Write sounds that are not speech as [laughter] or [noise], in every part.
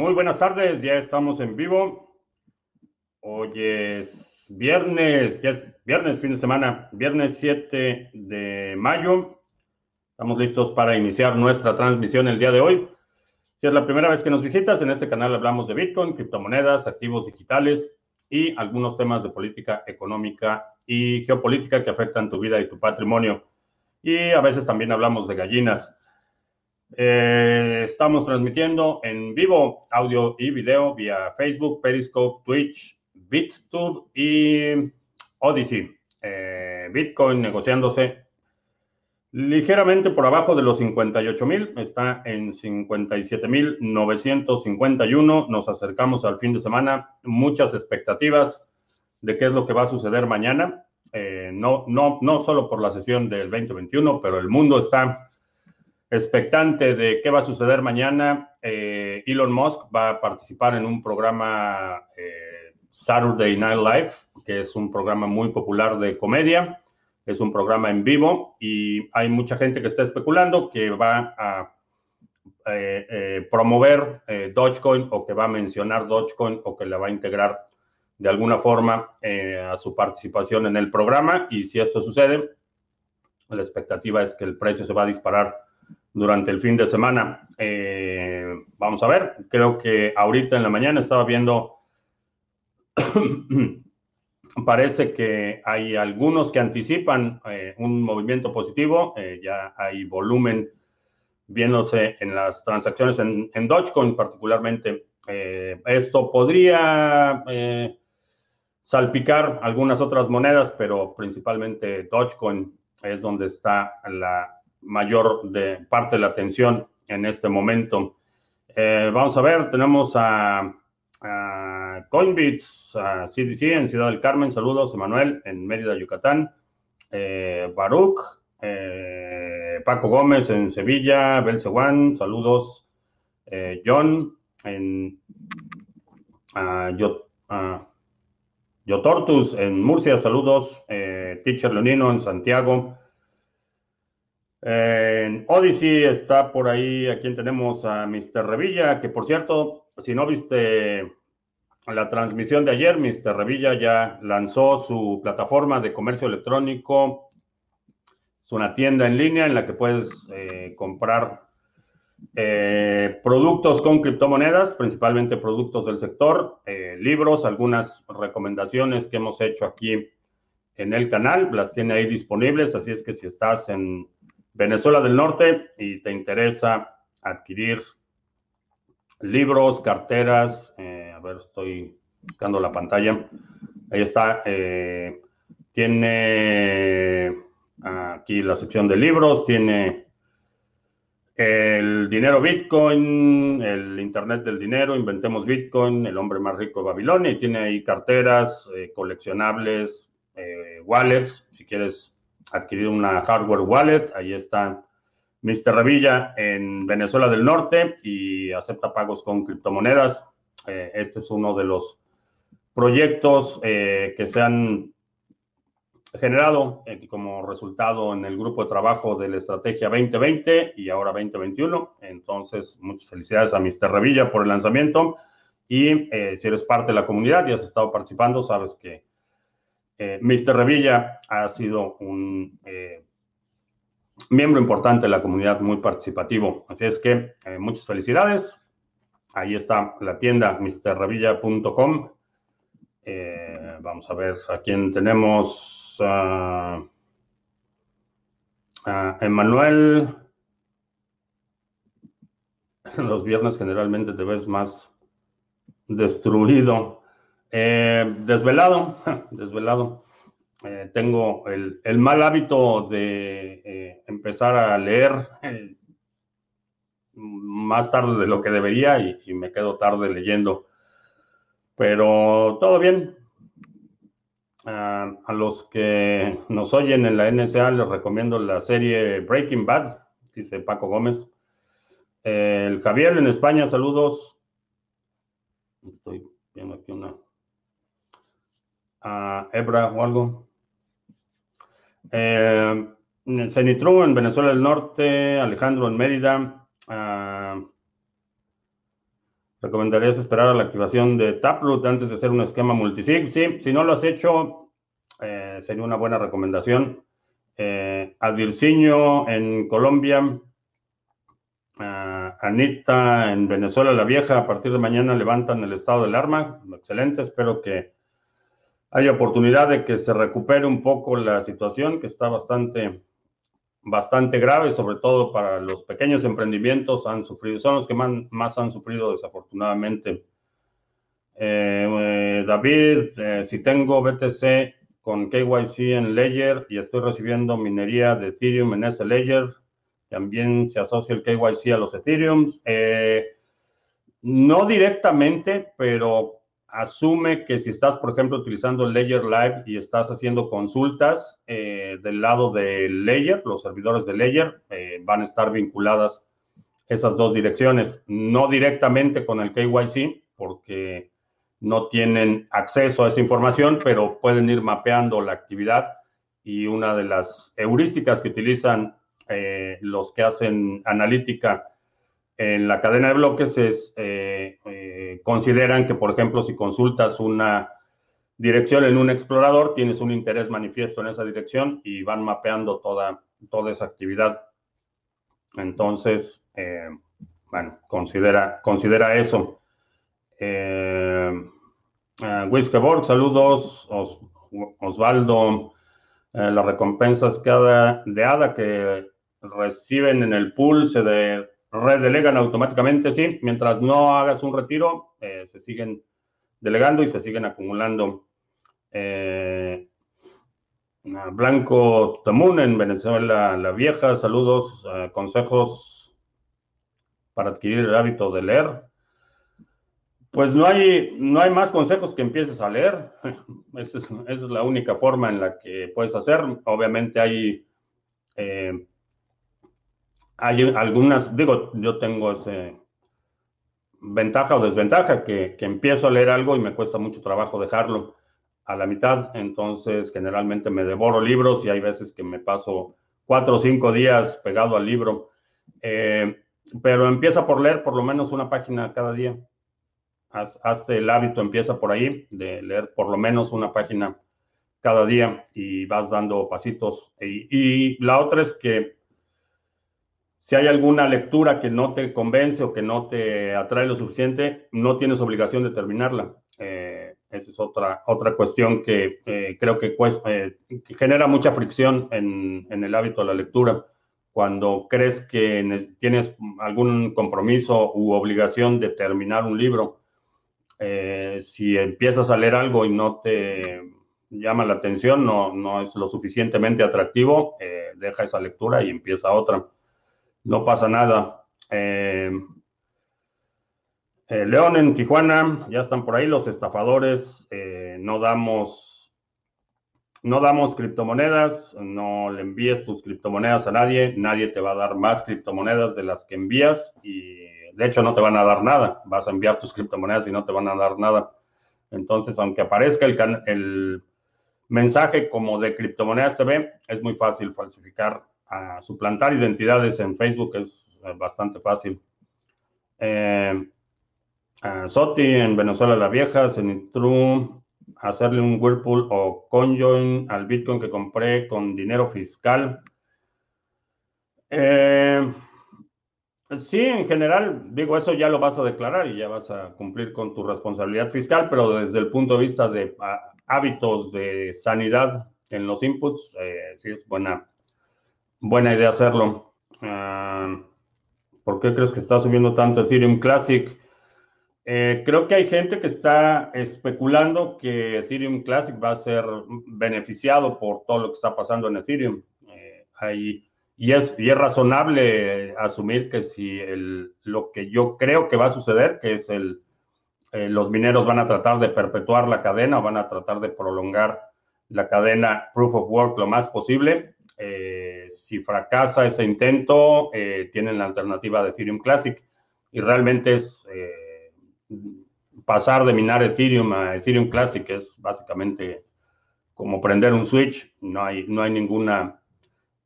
Muy buenas tardes, ya estamos en vivo. Hoy es viernes, ya es viernes, fin de semana, viernes 7 de mayo. Estamos listos para iniciar nuestra transmisión el día de hoy. Si es la primera vez que nos visitas, en este canal hablamos de Bitcoin, criptomonedas, activos digitales y algunos temas de política económica y geopolítica que afectan tu vida y tu patrimonio. Y a veces también hablamos de gallinas. Eh, estamos transmitiendo en vivo audio y video vía Facebook, Periscope, Twitch, BitTube y Odyssey. Eh, Bitcoin negociándose ligeramente por abajo de los 58 mil, está en 57 mil 951. Nos acercamos al fin de semana, muchas expectativas de qué es lo que va a suceder mañana. Eh, no, no, no solo por la sesión del 2021, pero el mundo está expectante de qué va a suceder mañana. Eh, Elon Musk va a participar en un programa eh, Saturday Night Live, que es un programa muy popular de comedia. Es un programa en vivo y hay mucha gente que está especulando que va a eh, promover Dogecoin o que va a mencionar Dogecoin o que le va a integrar de alguna forma a su participación en el programa. Y si esto sucede, la expectativa es que el precio se va a disparar durante el fin de semana. Eh, vamos a ver, creo que ahorita en la mañana estaba viendo, [coughs] parece que hay algunos que anticipan eh, un movimiento positivo, eh, ya hay volumen viéndose en las transacciones en, en Dogecoin particularmente. esto podría salpicar algunas otras monedas, pero principalmente Dogecoin es donde está la mayor de parte de la atención en este momento. Eh, vamos a ver, tenemos a, Coinbits, a CDC en Ciudad del Carmen, saludos, Emanuel, en Mérida, Yucatán, eh, Baruch, eh, Paco Gómez en Sevilla, Belcewan, saludos, John en Yotortus en Murcia, saludos, Teacher Leonino en Santiago, en Odyssey está por ahí, a quien tenemos a Mr. Revilla, que por cierto, si no viste la transmisión de ayer, Mr. Revilla ya lanzó su plataforma de comercio electrónico. Es una tienda en línea en la que puedes eh, comprar eh, productos con criptomonedas, principalmente productos del sector, eh, libros, algunas recomendaciones que hemos hecho aquí en el canal, las tiene ahí disponibles, así es que si estás en Venezuela del Norte y te interesa adquirir libros, carteras, eh, a ver, estoy buscando la pantalla. Ahí está. Eh, tiene aquí la sección de libros, tiene el dinero Bitcoin, el Internet del dinero, inventemos Bitcoin, el hombre más rico de Babilonia, y tiene ahí carteras, eh, coleccionables, wallets, si quieres adquirir una hardware wallet. Ahí está Mr. Revilla en Venezuela del Norte y acepta pagos con criptomonedas. Eh, este es uno de los proyectos eh, que se han generado eh, como resultado en el grupo de trabajo de la Estrategia 2020 y ahora 2021. Entonces, muchas felicidades a Mr. Revilla por el lanzamiento. Y si eres parte de la comunidad y has estado participando, sabes que eh, Mr. Revilla ha sido un eh, miembro importante de la comunidad, muy participativo. Así es que eh, muchas felicidades. Ahí está la tienda mrrevilla.com. vamos a ver a quién tenemos. a Emanuel. [laughs] Los viernes generalmente te ves más destruido. Eh, desvelado, [laughs] desvelado. Eh, tengo el, mal hábito de eh, empezar a leer más tarde de lo que debería y, me quedo tarde leyendo. Pero todo bien. a los que nos oyen en la NSA les recomiendo la serie Breaking Bad, dice Paco Gómez. el Javier en España, saludos. Estoy viendo aquí una a Ebra o algo. Eh, en Venezuela del Norte, Alejandro en Mérida, ¿Recomendarías esperar a la activación de Taproot antes de hacer un esquema multisig? Sí, si no lo has hecho, eh, sería una buena recomendación. Eh, Adirciño en Colombia, uh, Anita en Venezuela la Vieja, a partir de mañana levantan el estado del arma. Excelente, espero que haya oportunidad de que se recupere un poco la situación, que está bastante bastante grave, sobre todo para los pequeños emprendimientos, han sufrido, son los que más, han sufrido desafortunadamente. Eh, eh, David, eh, si tengo BTC con KYC en Ledger y estoy recibiendo minería de Ethereum en ese Ledger, también se asocia el KYC a los Ethereums. no directamente, pero asume que si estás, por ejemplo, utilizando Ledger Live y estás haciendo consultas eh, del lado de Ledger, los servidores de Ledger eh, van a estar vinculadas esas dos direcciones, no directamente con el KYC, porque no tienen acceso a esa información, pero pueden ir mapeando la actividad. Y una de las heurísticas que utilizan eh, los que hacen analítica en la cadena de bloques es, eh, eh, consideran que, por ejemplo, si consultas una dirección en un explorador, tienes un interés manifiesto en esa dirección y van mapeando toda, toda esa actividad. Entonces, eh, bueno, considera, considera eso. Eh, uh, saludos. Osvaldo, las recompensas de ADA que reciben en el pool se de, redelegan automáticamente, sí. Mientras no hagas un retiro, eh, se siguen delegando y se siguen acumulando. Eh, Blanco Tamun en Venezuela la Vieja, saludos, eh, consejos para adquirir el hábito de leer. Pues no hay, no hay más consejos que empieces a leer. [laughs] esa, es, la única forma en la que puedes hacer. Obviamente hay hay algunas, digo, yo tengo ese ventaja o desventaja que, empiezo a leer algo y me cuesta mucho trabajo dejarlo a la mitad, entonces generalmente me devoro libros y hay veces que me paso cuatro o cinco días pegado al libro, eh, pero empieza por leer por lo menos una página cada día. Haz, hazte el hábito, empieza por ahí, de leer por lo menos una página cada día y vas dando pasitos. y la otra es que si hay alguna lectura que no te convence o que no te atrae lo suficiente, no tienes obligación de terminarla. Eh, esa es otra, otra cuestión que eh, creo que, eh, que, genera mucha fricción en, en, el hábito de la lectura. Cuando crees que tienes algún compromiso u obligación de terminar un libro, si empiezas a leer algo y no te llama la atención, no, no es lo suficientemente atractivo, deja esa lectura y empieza otra no pasa nada. Eh, eh, León en Tijuana, ya están por ahí los estafadores, eh, no damos, no damos criptomonedas, no le envíes tus criptomonedas a nadie, nadie te va a dar más criptomonedas de las que envías y de hecho no te van a dar nada, vas a enviar tus criptomonedas y no te van a dar nada. Entonces, aunque aparezca el, el mensaje como de criptomonedas TV, es muy fácil falsificar suplantar identidades en Facebook es eh, bastante fácil. Eh, Soti en Venezuela la Vieja, Zenitru, hacerle un Whirlpool o Conjoin al Bitcoin que compré con dinero fiscal. Eh, sí, en general, digo, eso ya lo vas a declarar y ya vas a cumplir con tu responsabilidad fiscal, pero desde el punto de vista de ah, hábitos de sanidad en los inputs, eh, sí es buena Buena idea hacerlo. Ah, ¿Por qué crees que está subiendo tanto Ethereum Classic? Eh, creo que hay gente que está especulando que Ethereum Classic va a ser beneficiado por todo lo que está pasando en Ethereum. Eh, y, es, y es razonable asumir que si el, lo que yo creo que va a suceder, que es el, eh, los mineros van a tratar de perpetuar la cadena, van a tratar de prolongar la cadena Proof of Work lo más posible, eh, si fracasa ese intento, eh, tienen la alternativa de Ethereum Classic y realmente es eh, pasar de minar Ethereum a Ethereum Classic, es básicamente como prender un switch, no hay, no hay ninguna,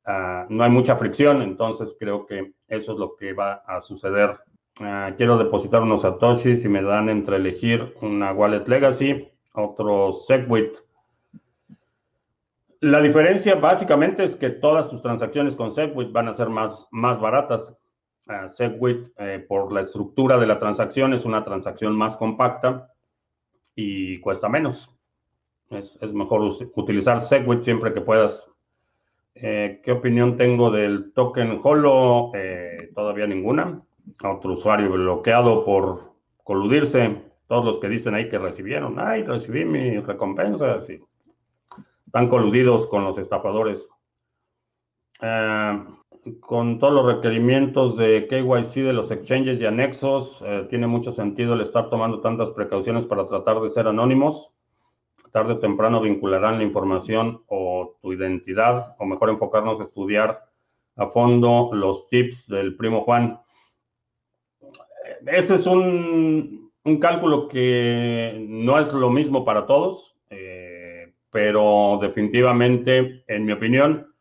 ah, no hay mucha fricción, entonces creo que eso es lo que va a suceder. Ah, quiero depositar unos satoshis y me dan entre elegir una Wallet Legacy, otro Segwit. La diferencia básicamente es que todas tus transacciones con Segwit van a ser más, más baratas. Uh, Segwit, eh, por la estructura de la transacción, es una transacción más compacta y cuesta menos. Es, es mejor utilizar Segwit siempre que puedas. Eh, ¿Qué opinión tengo del token Holo? Eh, todavía ninguna. Otro usuario bloqueado por coludirse. Todos los que dicen ahí que recibieron. Ay, recibí mi recompensa. Sí. Están coludidos con los estafadores. Eh, con todos los requerimientos de KYC de los exchanges y anexos, eh, tiene mucho sentido el estar tomando tantas precauciones para tratar de ser anónimos. Tarde o temprano vincularán la información o tu identidad, o mejor enfocarnos a estudiar a fondo los tips del primo Juan. Ese es un, cálculo que no es lo mismo para todos, eh, pero definitivamente, en mi opinión,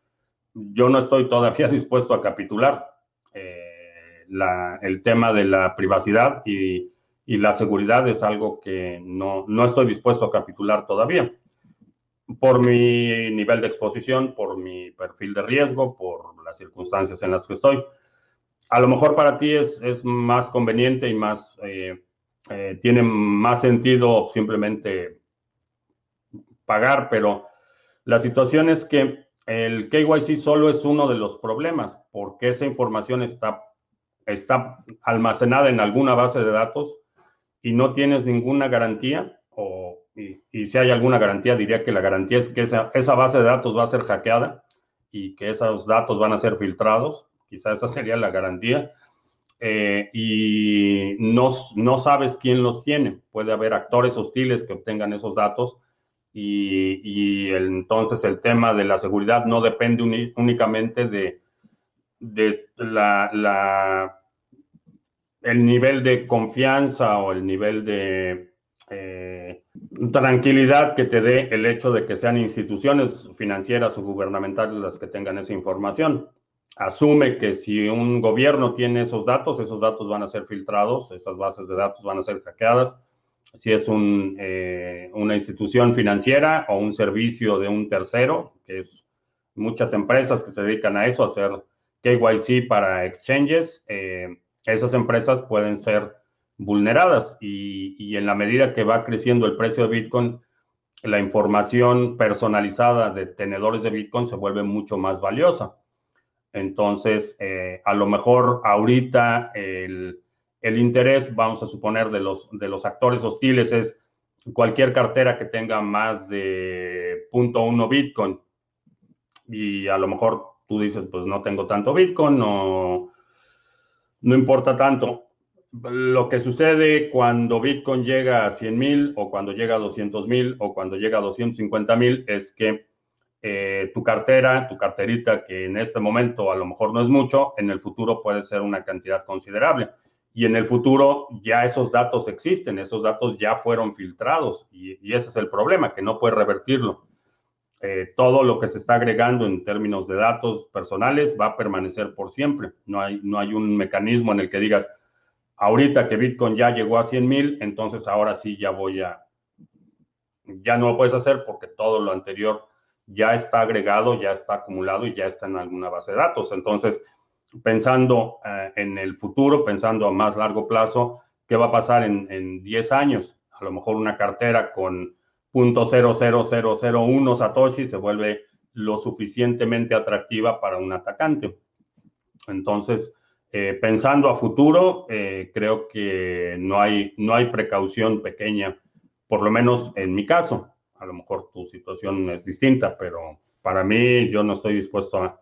yo no estoy todavía [laughs] dispuesto a capitular eh, la, el tema de la privacidad y, y, la seguridad es algo que no, no estoy dispuesto a capitular todavía por mi nivel de exposición, por mi perfil de riesgo, por las circunstancias en las que estoy. A lo mejor para ti es, es más conveniente y más, eh, eh, tiene más sentido simplemente pagar, pero la situación es que el KYC solo es uno de los problemas, porque esa información está, está almacenada en alguna base de datos y no tienes ninguna garantía, o, y, y, si hay alguna garantía, diría que la garantía es que esa, esa, base de datos va a ser hackeada y que esos datos van a ser filtrados, quizá esa sería la garantía, eh, y no, no sabes quién los tiene. Puede haber actores hostiles que obtengan esos datos y, entonces el tema de la seguridad no depende únicamente de, de la, el nivel de confianza o el nivel de eh, tranquilidad que te dé el hecho de que sean instituciones financieras o gubernamentales las que tengan esa información. Asume que si un gobierno tiene esos datos, esos datos van a ser filtrados, esas bases de datos van a ser hackeadas si es eh, una institución financiera o un servicio de un tercero, que es muchas empresas que se dedican a eso, a hacer KYC para exchanges, eh, esas empresas pueden ser vulneradas y, y, en la medida que va creciendo el precio de Bitcoin, la información personalizada de tenedores de Bitcoin se vuelve mucho más valiosa. Entonces, eh, a lo mejor ahorita el, el interés, vamos a suponer, de los, de los actores hostiles es cualquier cartera que tenga más de 0.1 Bitcoin. Y a lo mejor tú dices, pues no tengo tanto Bitcoin, no, no importa tanto. Lo que sucede cuando Bitcoin llega a 100 mil o cuando llega a 200 mil o cuando llega a 250 mil es que eh, tu cartera, tu carterita, que en este momento a lo mejor no es mucho, en el futuro puede ser una cantidad considerable y en el futuro ya esos datos existen, esos datos ya fueron filtrados y, ese es el problema, que no puede revertirlo. Eh, todo lo que se está agregando en términos de datos personales va a permanecer por siempre. No hay, no hay un mecanismo en el que digas, ahorita que Bitcoin ya llegó a 100 mil, entonces ahora sí ya voy a, ya no lo puedes hacer porque todo lo anterior ya está agregado, ya está acumulado y ya está en alguna base de datos. Entonces, pensando uh, en el futuro, pensando a más largo plazo, qué va a pasar en, en 10 años. A lo mejor una cartera con .00001 Satoshi se vuelve lo suficientemente atractiva para un atacante. Entonces, eh, pensando a futuro, eh, creo que no hay, no hay precaución pequeña, por lo menos en mi caso. A lo mejor tu situación es distinta, pero para mí yo no estoy dispuesto a,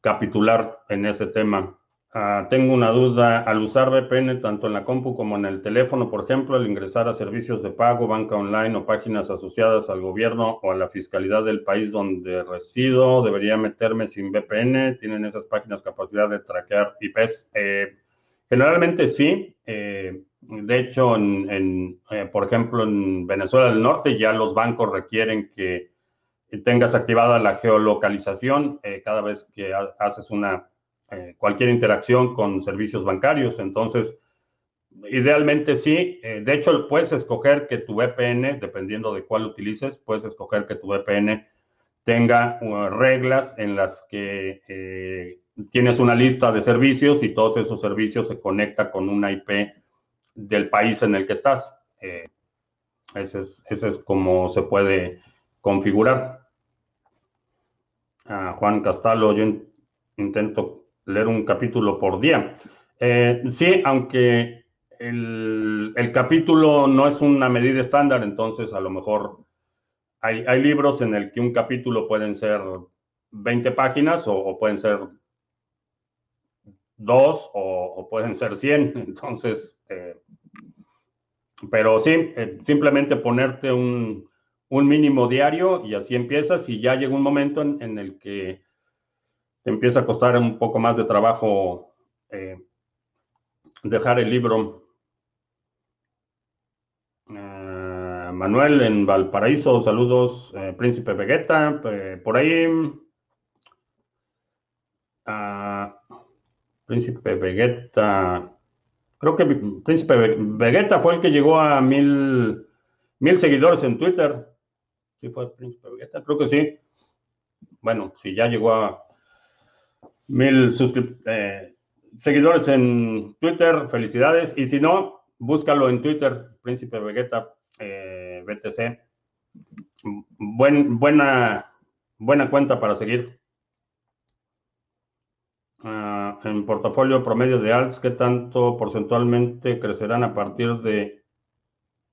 capitular en ese tema. Uh, tengo una duda, al usar VPN tanto en la compu como en el teléfono, por ejemplo, al ingresar a servicios de pago, banca online o páginas asociadas al gobierno o a la fiscalidad del país donde resido, ¿debería meterme sin VPN? ¿Tienen esas páginas capacidad de traquear IPs? Eh, generalmente sí. Eh, de hecho, en, en, eh, por ejemplo, en Venezuela del Norte ya los bancos requieren que tengas activada la geolocalización eh, cada vez que ha haces una, eh, cualquier interacción con servicios bancarios. Entonces, idealmente sí. de hecho, puedes escoger que tu VPN, dependiendo de cuál utilices, puedes escoger que tu VPN tenga reglas en las que tienes una lista de servicios y todos esos servicios se conectan con una IP del país en el que estás. Eh, ese, es, ese es como se puede configurar. Juan Castalo, yo intento leer un capítulo por día. Eh, sí, aunque el, capítulo no es una medida estándar, entonces a lo mejor hay, libros en el que un capítulo pueden ser 20 páginas o pueden ser dos o, pueden ser 100. [laughs] Entonces, eh, pero sí, eh, simplemente ponerte un, mínimo diario y así empiezas y ya llega un momento en, el que te empieza a costar un poco más de trabajo eh, dejar el libro. Manuel en Valparaíso, saludos, Príncipe Vegeta, por ahí. Ah, Príncipe Vegeta. Creo que Príncipe Vegeta fue el que llegó a mil, mil seguidores en Twitter. Sí, fue Príncipe Vegeta, creo que sí. Bueno, si ya llegó a mil eh, seguidores en Twitter, felicidades. Y si no, búscalo en Twitter, Príncipe Vegeta eh, BTC. Buen, buena, buena cuenta para seguir. Ah, en portafolio promedio de alts, ¿qué tanto porcentualmente crecerán a partir de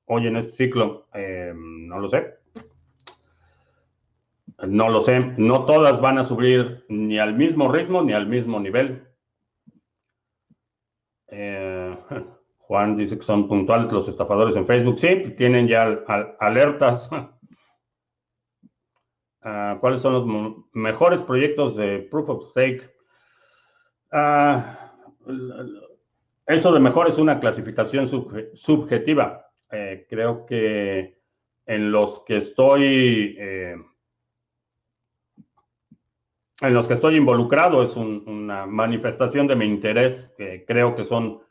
hoy en este ciclo? Eh, no lo sé. No lo sé. No todas van a subir ni al mismo ritmo ni al mismo nivel. Eh, [laughs] Juan dice que son puntuales los estafadores en Facebook. Sí, tienen ya alertas. [laughs] Ah, ¿Cuáles son los mejores proyectos de Proof of Stake? Ah, eso de mejor es una clasificación subjetiva. Eh, creo que en los que estoy eh, en los que estoy involucrado es una manifestación de mi interés. creo que son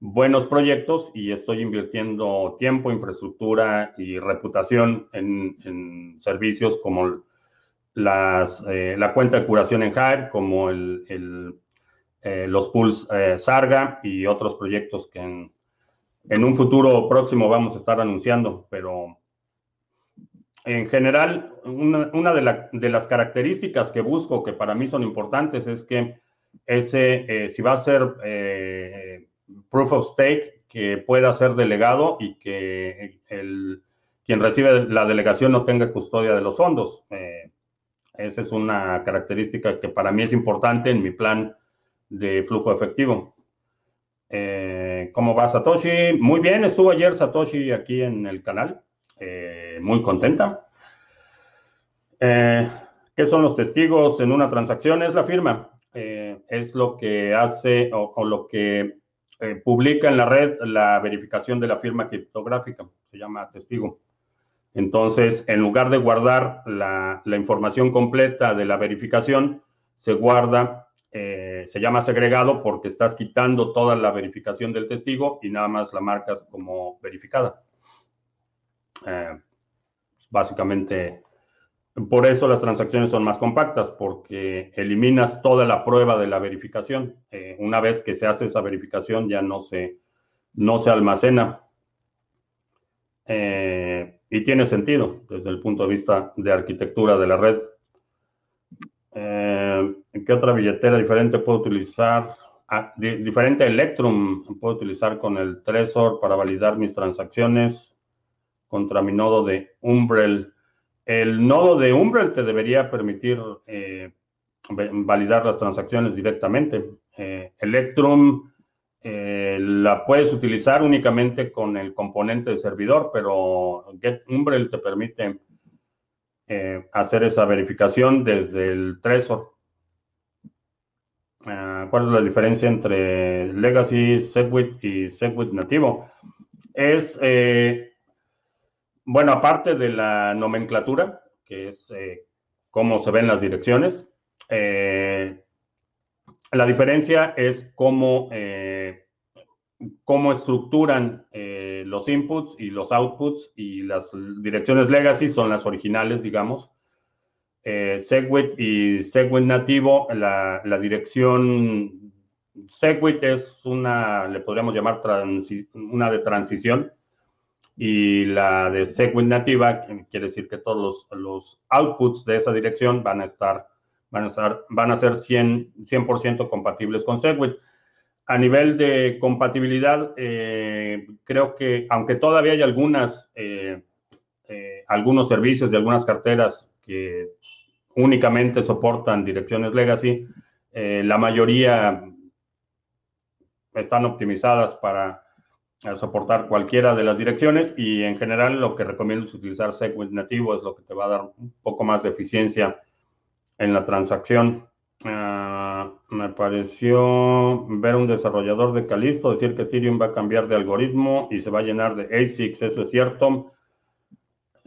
buenos proyectos y estoy invirtiendo tiempo, infraestructura y reputación en, servicios como las, eh, la cuenta de curación en Hive, como eh, los pools eh, Sarga y otros proyectos que en, un futuro próximo vamos a estar anunciando, pero en general, una, de, las características que busco, que para mí son importantes, es que ese, eh, si va a ser proof of stake, que pueda ser delegado y que el, quien recibe la delegación no tenga custodia de los fondos. esa es una característica que para mí es importante en mi plan de flujo efectivo. Eh, ¿Cómo va Satoshi? Muy bien, estuvo ayer Satoshi aquí en el canal, eh, muy contenta. Eh, ¿Qué son los testigos en una transacción? Es la firma, es lo que hace o, lo que publica en la red la verificación de la firma criptográfica, se llama testigo. Entonces, en lugar de guardar la, información completa de la verificación, se guarda eh, se llama segregado porque estás quitando toda la verificación del testigo y nada más la marcas como verificada. Eh, básicamente, por eso las transacciones son más compactas, porque eliminas toda la prueba de la verificación. Eh, una vez que se hace esa verificación ya no se, no se almacena. y tiene sentido desde el punto de vista de arquitectura de la red. ¿En qué otra billetera diferente puedo utilizar? Ah, diferente Electrum puedo utilizar con el Trezor para validar mis transacciones contra mi nodo de Umbrel. El nodo de Umbrel te debería permitir eh, validar las transacciones directamente. Eh, Electrum eh, la puedes utilizar únicamente con el componente de servidor, pero Umbrel te permite hacer esa verificación desde el Trezor. Ah, ¿Cuál es la diferencia entre Legacy, Segwit y Segwit nativo? Es, bueno, aparte de la nomenclatura, que es eh, cómo se ven las direcciones, eh, la diferencia es cómo cómo estructuran eh, los inputs y los outputs y las direcciones legacy son las originales, digamos. Eh, Segwit y Segwit nativo, la, dirección Segwit es una, le podríamos llamar una de transición y la de Segwit nativa quiere decir que todos los, outputs de esa dirección van a estar, van a estar, van a ser 100, 100 compatibles con Segwit. A nivel de compatibilidad, eh, creo que aunque todavía hay algunas, eh, eh, algunos servicios de algunas carteras que únicamente soportan direcciones legacy, la mayoría están optimizadas para soportar cualquiera de las direcciones y en general lo que recomiendo es utilizar Segwit nativo, es lo que te va a dar un poco más de eficiencia en la transacción. Ah, me pareció ver un desarrollador de Calisto decir que Ethereum va a cambiar de algoritmo y se va a llenar de ASICs. ¿Eso es cierto?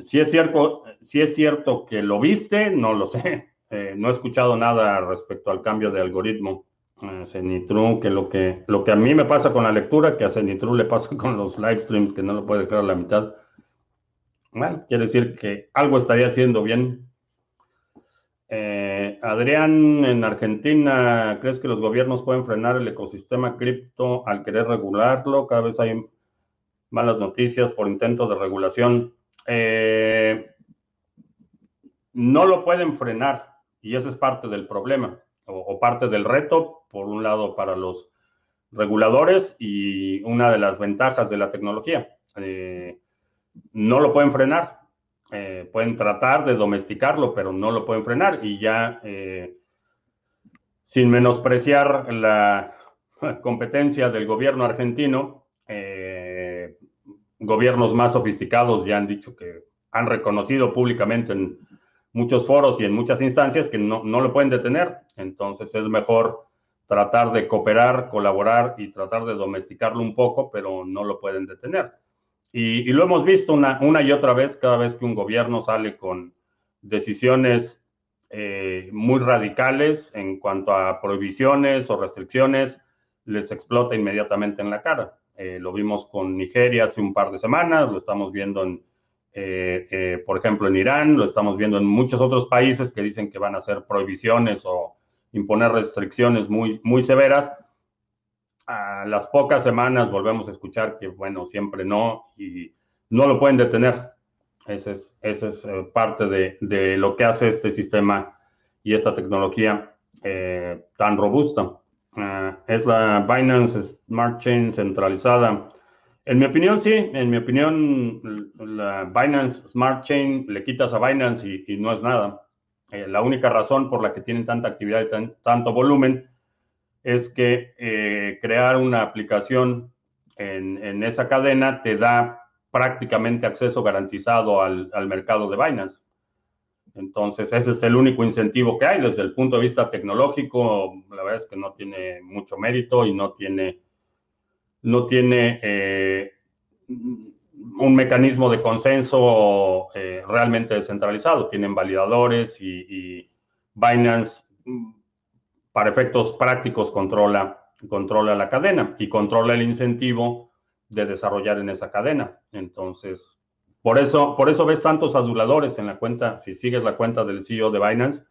Si es cierto, si es cierto que lo viste, no lo sé. Eh, no he escuchado nada respecto al cambio de algoritmo. A Cenitru, que lo, que lo que a mí me pasa con la lectura, que a Cenitru le pasa con los live streams, que no lo puede dejar a la mitad. Bueno, quiere decir que algo estaría haciendo bien. Eh, Adrián, en Argentina, ¿crees que los gobiernos pueden frenar el ecosistema cripto al querer regularlo? Cada vez hay malas noticias por intentos de regulación. Eh, no lo pueden frenar y ese es parte del problema o, parte del reto, por un lado, para los reguladores y una de las ventajas de la tecnología. Eh, no lo pueden frenar, eh, pueden tratar de domesticarlo, pero no lo pueden frenar y ya, eh, sin menospreciar la [laughs] competencia del gobierno argentino, gobiernos más sofisticados ya han dicho que han reconocido públicamente en muchos foros y en muchas instancias que no, no lo pueden detener. Entonces es mejor tratar de cooperar, colaborar y tratar de domesticarlo un poco, pero no lo pueden detener. Y, lo hemos visto una, una, y otra vez, cada vez que un gobierno sale con decisiones eh, muy radicales en cuanto a prohibiciones o restricciones, les explota inmediatamente en la cara. Eh, lo vimos con Nigeria hace un par de semanas, lo estamos viendo en, eh, por ejemplo, en Irán, lo estamos viendo en muchos otros países que dicen que van a hacer prohibiciones o imponer restricciones muy, muy severas a las pocas semanas volvemos a escuchar que, bueno, siempre no, y no lo pueden detener. Esa es, ese es eh, parte de, lo que hace este sistema y esta tecnología eh, tan robusta. Ah, es la Binance Smart Chain centralizada. En mi opinión, sí. En mi opinión, la Binance Smart Chain le quitas a Binance y, no es nada. Eh, la única razón por la que tienen tanta actividad y tanto volumen es que eh, crear una aplicación en, esa cadena te da prácticamente acceso garantizado al, mercado de Binance. Entonces, ese es el único incentivo que hay desde el punto de vista tecnológico. La verdad es que no tiene mucho mérito y no tiene, no tiene eh, un mecanismo de consenso eh, realmente descentralizado. Tienen validadores y, y Binance para efectos prácticos controla, controla la cadena y controla el incentivo de desarrollar en esa cadena. Entonces, por eso, por eso ves tantos aduladores en la cuenta, si sigues la cuenta del CEO de Binance,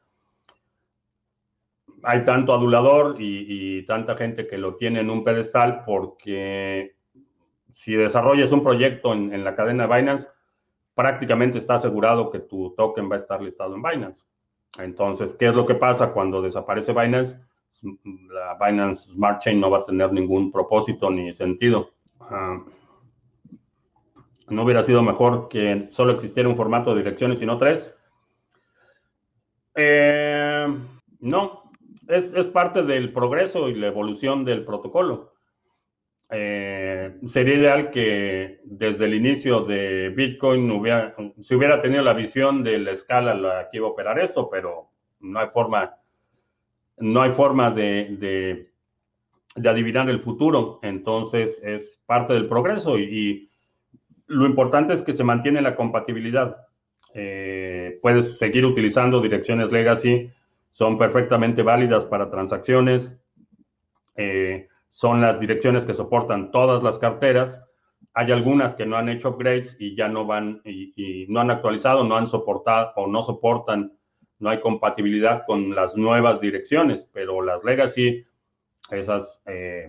hay tanto adulador y, tanta gente que lo tiene en un pedestal porque si desarrollas un proyecto en, la cadena de Binance, prácticamente está asegurado que tu token va a estar listado en Binance. Entonces, ¿qué es lo que pasa cuando desaparece Binance? La Binance Smart Chain no va a tener ningún propósito ni sentido. Ah, ¿No hubiera sido mejor que solo existiera un formato de direcciones y no tres? Eh, no, es, es, parte del progreso y la evolución del protocolo. Eh, sería ideal que desde el inicio de Bitcoin hubiera, se hubiera tenido la visión de la escala a la que iba a operar esto, pero no hay forma, no hay forma de, de, adivinar el futuro. Entonces es parte del progreso y, lo importante es que se mantiene la compatibilidad. Eh, puedes seguir utilizando direcciones legacy, son perfectamente válidas para transacciones. Eh, son las direcciones que soportan todas las carteras. Hay algunas que no han hecho upgrades y ya no van y, no han actualizado, no han soportado o no soportan, no hay compatibilidad con las nuevas direcciones, pero las legacy, esas eh,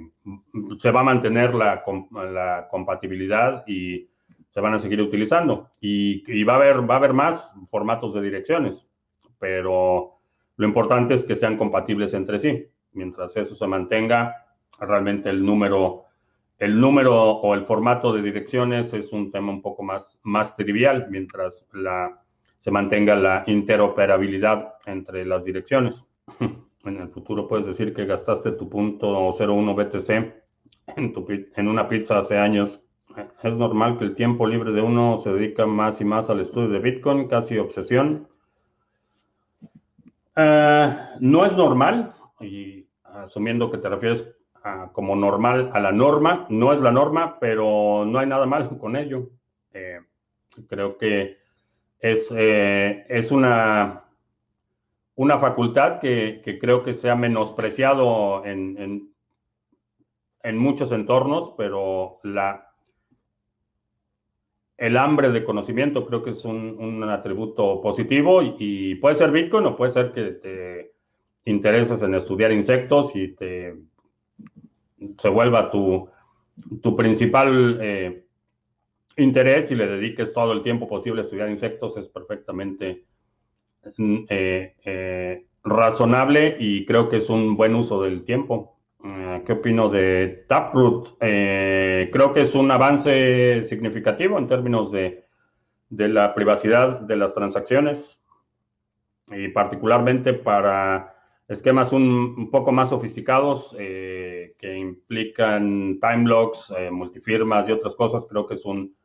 se va a mantener la, la, compatibilidad y se van a seguir utilizando. Y, y, va, a haber, va a haber más formatos de direcciones, pero lo importante es que sean compatibles entre sí. Mientras eso se mantenga, realmente el número, el número o el formato de direcciones es un tema un poco más, más trivial, mientras se mantenga la interoperabilidad entre las direcciones. [laughs] En el futuro puedes decir que gastaste tu punto 01 BTC en, en una pizza hace años. Es normal que el tiempo libre de uno se dedica más y más al estudio de Bitcoin, casi obsesión. Eh, no es normal, y asumiendo que te refieres como normal a la norma. No es la norma, pero no hay nada mal con ello. Eh, creo que es, eh, es una, una facultad que, creo que se ha menospreciado en, en, muchos entornos, pero la, el hambre de conocimiento creo que es un, atributo positivo y, y, puede ser Bitcoin o puede ser que te intereses en estudiar insectos y te se vuelva tu, tu principal eh, interés y le dediques todo el tiempo posible a estudiar insectos, es perfectamente mm, eh, eh, razonable y creo que es un buen uso del tiempo. ¿Qué opino de Taproot? creo que es un avance significativo en términos de, de la privacidad de las transacciones y particularmente para esquemas un, poco más sofisticados eh, que implican time locks, eh, multifirmas y otras cosas, creo que es un,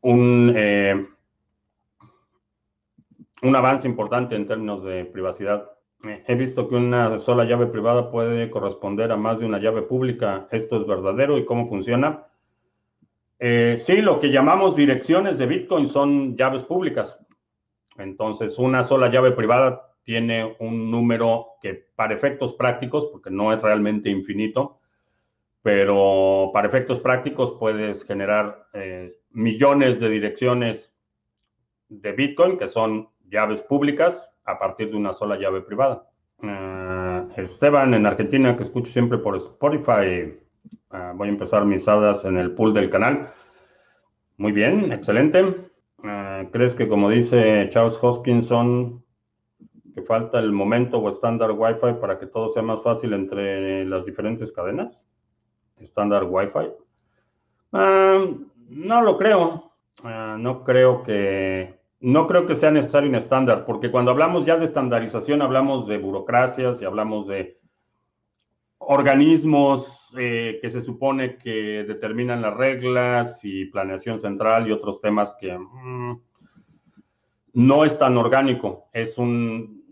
un, eh, un avance importante en términos de privacidad. He visto que una sola llave privada puede corresponder a más de una llave pública. ¿Esto es verdadero y cómo funciona? sí, lo que llamamos direcciones de Bitcoin son llaves públicas. Entonces, una sola llave privada tiene un número que para efectos prácticos, porque no es realmente infinito, pero para efectos prácticos puedes generar eh, millones de direcciones de Bitcoin, que son llaves públicas, a partir de una sola llave privada. Eh, Esteban, en Argentina, que escucho siempre por Spotify, eh, voy a empezar mis hadas en el pool del canal. Muy bien, excelente. ¿Crees que, como dice Charles Hoskinson, que falta el momento o estándar Wi-Fi para que todo sea más fácil entre las diferentes cadenas? Estándar Wi-Fi. No lo creo. No creo que no creo que sea necesario un estándar, porque cuando hablamos ya de estandarización hablamos de burocracias y hablamos de organismos eh, que se supone que determinan las reglas y planeación central y otros temas que mm, no es tan orgánico. Es un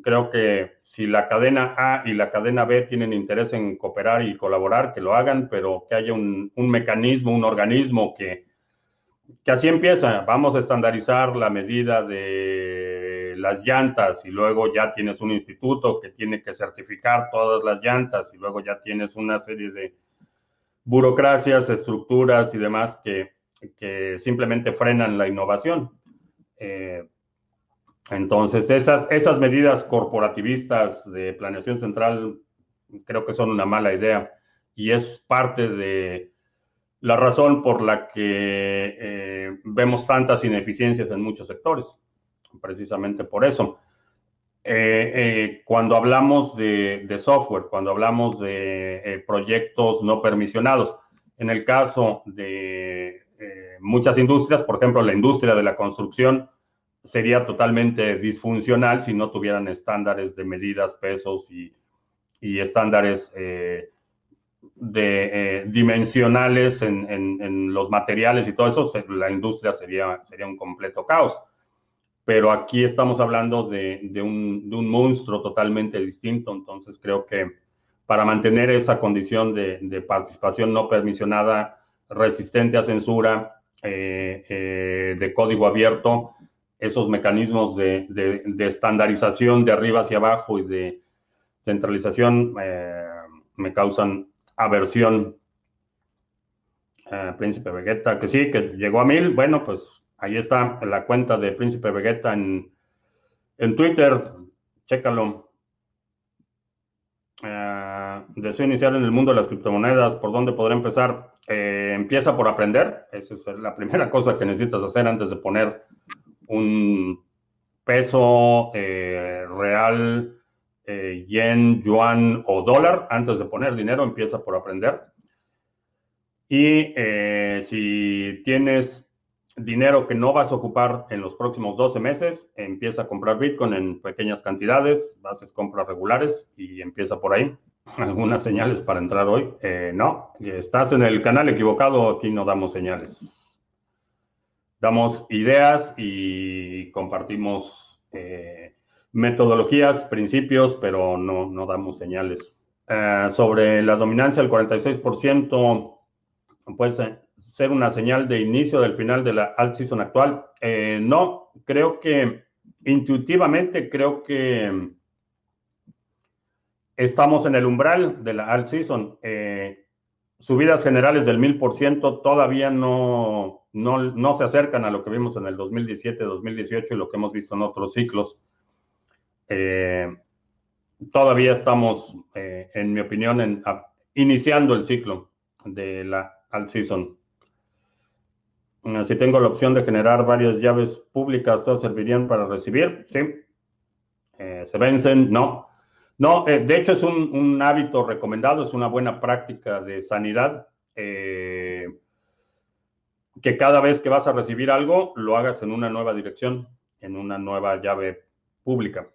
Creo que si la cadena A y la cadena B tienen interés en cooperar y colaborar, que lo hagan, pero que haya un, mecanismo, un organismo que, que así empieza. Vamos a estandarizar la medida de las llantas y luego ya tienes un instituto que tiene que certificar todas las llantas y luego ya tienes una serie de burocracias, estructuras y demás que, simplemente frenan la innovación. Eh, entonces, esas, esas medidas corporativistas de planeación central creo que son una mala idea y es parte de la razón por la que eh, vemos tantas ineficiencias en muchos sectores, precisamente por eso. Eh, eh, cuando hablamos de, de, software, cuando hablamos de proyectos no permisionados, en el caso de muchas industrias, por ejemplo, la industria de la construcción, sería totalmente disfuncional si no tuvieran estándares de medidas, pesos y, estándares eh, de, eh, dimensionales en, los materiales y todo eso, la industria sería, sería un completo caos. Pero aquí estamos hablando de, un, monstruo totalmente distinto, entonces creo que para mantener esa condición de, participación no permisionada, resistente a censura, eh, de código abierto, esos mecanismos de, estandarización de arriba hacia abajo y de centralización, eh, me causan aversión. Príncipe Vegeta, que sí, que llegó a mil. Bueno, pues ahí está la cuenta de Príncipe Vegeta en, en Twitter. Chécalo. deseo iniciar en el mundo de las criptomonedas. ¿Por dónde podré empezar? Eh, empieza por aprender. Esa es la primera cosa que necesitas hacer antes de poner un peso eh, real, eh, yen, yuan o dólar. Antes de poner dinero, empieza por aprender. Y si tienes dinero que no vas a ocupar en los próximos 12 meses, empieza a comprar Bitcoin en pequeñas cantidades, haces compras regulares y empieza por ahí [laughs] algunas señales para entrar hoy. Eh, no, estás en el canal equivocado, aquí no damos señales. Damos ideas y compartimos eh, metodologías, principios, pero no, no damos señales. Eh, sobre la dominancia del 46%, puede ser una señal de inicio del final de la alt season actual. no, creo que intuitivamente creo que Estamos en el umbral de la alt season. Eh, subidas generales del 1000% todavía no, no, se acercan a lo que vimos en el 2017, 2018 y lo que hemos visto en otros ciclos. Eh, todavía estamos, eh, en mi opinión, iniciando el ciclo de la alt season. Si tengo la opción de generar varias llaves públicas, ¿todas servirían para recibir? Sí. ¿Se vencen? No. No, eh, de hecho es un, hábito recomendado, es una buena práctica de sanidad. Eh, que cada vez que vas a recibir algo, lo hagas en una nueva dirección, en una nueva llave pública.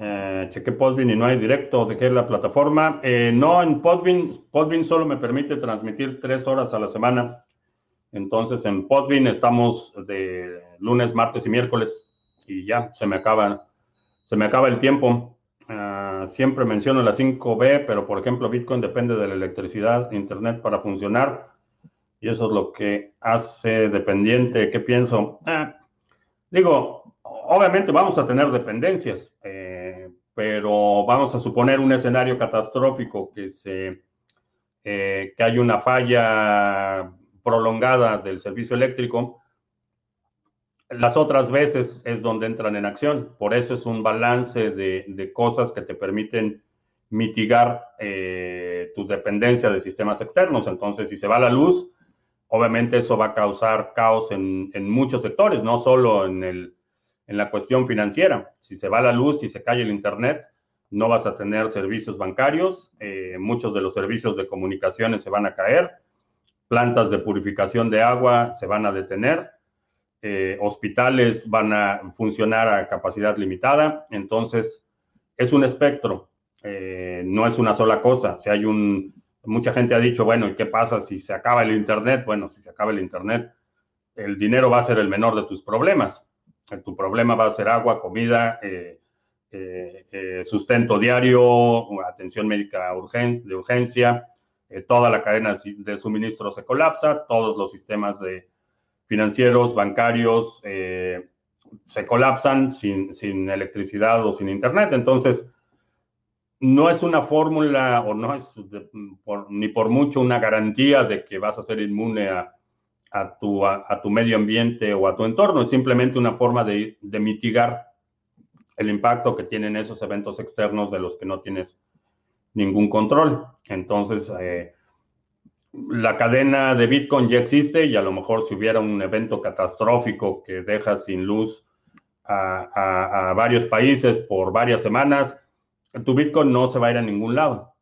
Eh, chequé Podbean y no hay directo, dejé la plataforma. no, en Podbean, Podbean solo me permite transmitir tres horas a la semana. Entonces en Podbean estamos de lunes, martes y miércoles y ya se me acaban se me acaba el tiempo. Ah, siempre menciono la 5B, pero por ejemplo, Bitcoin depende de la electricidad, Internet para funcionar. Y eso es lo que hace dependiente. ¿Qué pienso? Ah, digo, obviamente vamos a tener dependencias, eh, pero vamos a suponer un escenario catastrófico que se eh, que hay una falla prolongada del servicio eléctrico las otras veces es donde entran en acción. Por eso es un balance de, cosas que te permiten mitigar eh, tu dependencia de sistemas externos. Entonces, si se va la luz, obviamente eso va a causar caos en, muchos sectores, no solo en, el, en la cuestión financiera. Si se va la luz, si se cae el Internet, no vas a tener servicios bancarios, eh, muchos de los servicios de comunicaciones se van a caer, plantas de purificación de agua se van a detener eh, hospitales van a funcionar a capacidad limitada, entonces es un espectro, eh, no es una sola cosa. Si hay un, mucha gente ha dicho, bueno, ¿y qué pasa si se acaba el Internet? Bueno, si se acaba el Internet, el dinero va a ser el menor de tus problemas. Tu problema va a ser agua, comida, eh, sustento diario, atención médica de urgencia, toda la cadena de suministro se colapsa, todos los sistemas financieros, bancarios, eh, se colapsan sin, electricidad o sin internet. Entonces, no es una fórmula o no es ni por mucho una garantía de que vas a ser inmune a, tu, a, tu, medio ambiente o a tu entorno. Es simplemente una forma de, mitigar el impacto que tienen esos eventos externos de los que no tienes ningún control. Entonces, eh, la cadena de Bitcoin ya existe y a lo mejor si hubiera un evento catastrófico que deja sin luz a, varios países por varias semanas, tu Bitcoin no se va a ir a ningún lado.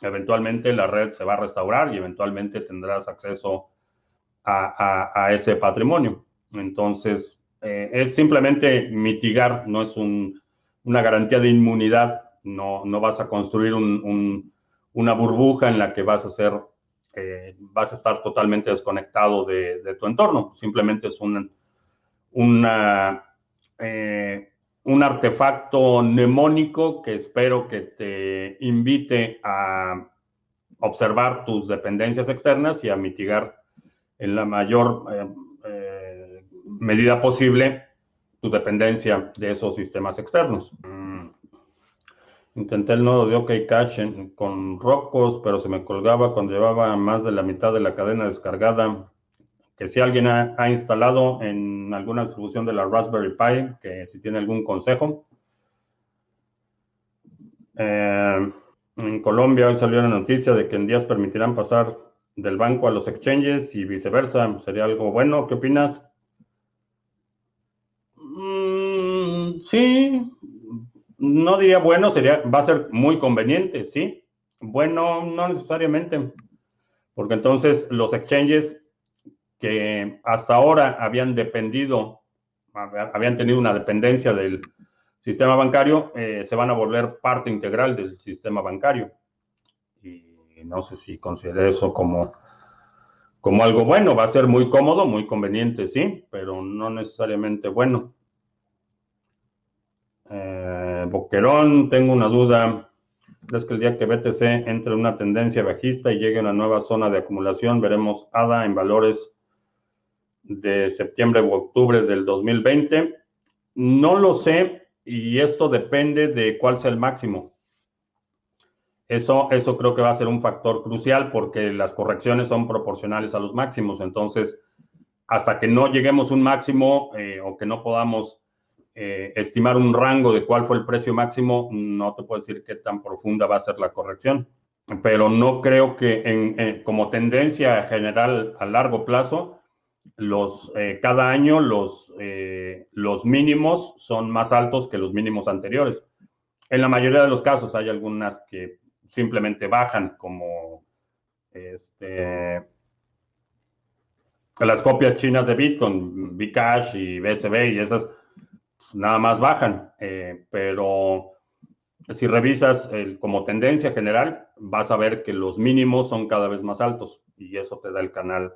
Eventualmente la red se va a restaurar y eventualmente tendrás acceso a, ese patrimonio. Entonces, eh, es simplemente mitigar, no es una garantía de inmunidad, no, no vas a construir una burbuja en la que vas a ser vas a estar totalmente desconectado de, tu entorno. Simplemente es un, eh, un artefacto mnemónico que espero que te invite a observar tus dependencias externas y a mitigar en la mayor eh, eh, medida posible tu dependencia de esos sistemas externos. Mm. Intenté el nodo de OK Cash con Rocos, pero se me colgaba cuando llevaba más de la mitad de la cadena descargada. Que si alguien ha, instalado en alguna distribución de la Raspberry Pi, que si tiene algún consejo. Eh, en Colombia hoy salió la noticia de que en días permitirán pasar del banco a los exchanges y viceversa. ¿Sería algo bueno? ¿Qué opinas? Mm, sí, no diría bueno, sería, va a ser muy conveniente, sí. Bueno, no necesariamente, porque entonces los exchanges que hasta ahora habían dependido, habían tenido una dependencia del sistema bancario, eh, se van a volver parte integral del sistema bancario. No sé si considero eso como, como algo bueno, va a ser muy cómodo, muy conveniente, sí, pero no necesariamente bueno. Eh, Boquerón, tengo una duda. ¿Crees que el día que BTC entre en una tendencia bajista y llegue a una nueva zona de acumulación, veremos ADA en valores de septiembre u octubre del 2020? No lo sé y esto depende de cuál sea el máximo. Eso, eso creo que va a ser un factor crucial porque las correcciones son proporcionales a los máximos. Entonces, hasta que no lleguemos a un máximo eh, o que no podamos eh, estimar un rango de cuál fue el precio máximo, no te puedo decir qué tan profunda va a ser la corrección, pero no creo que en, como tendencia general a largo plazo, los, eh, cada año los, eh, los mínimos son más altos que los mínimos anteriores. En la mayoría de los casos hay algunas que simplemente bajan, como este, las copias chinas de Bitcoin, Bcash y BSB y esas pues, nada más bajan, eh, pero si revisas como tendencia general, vas a ver que los mínimos son cada vez más altos y eso te da el canal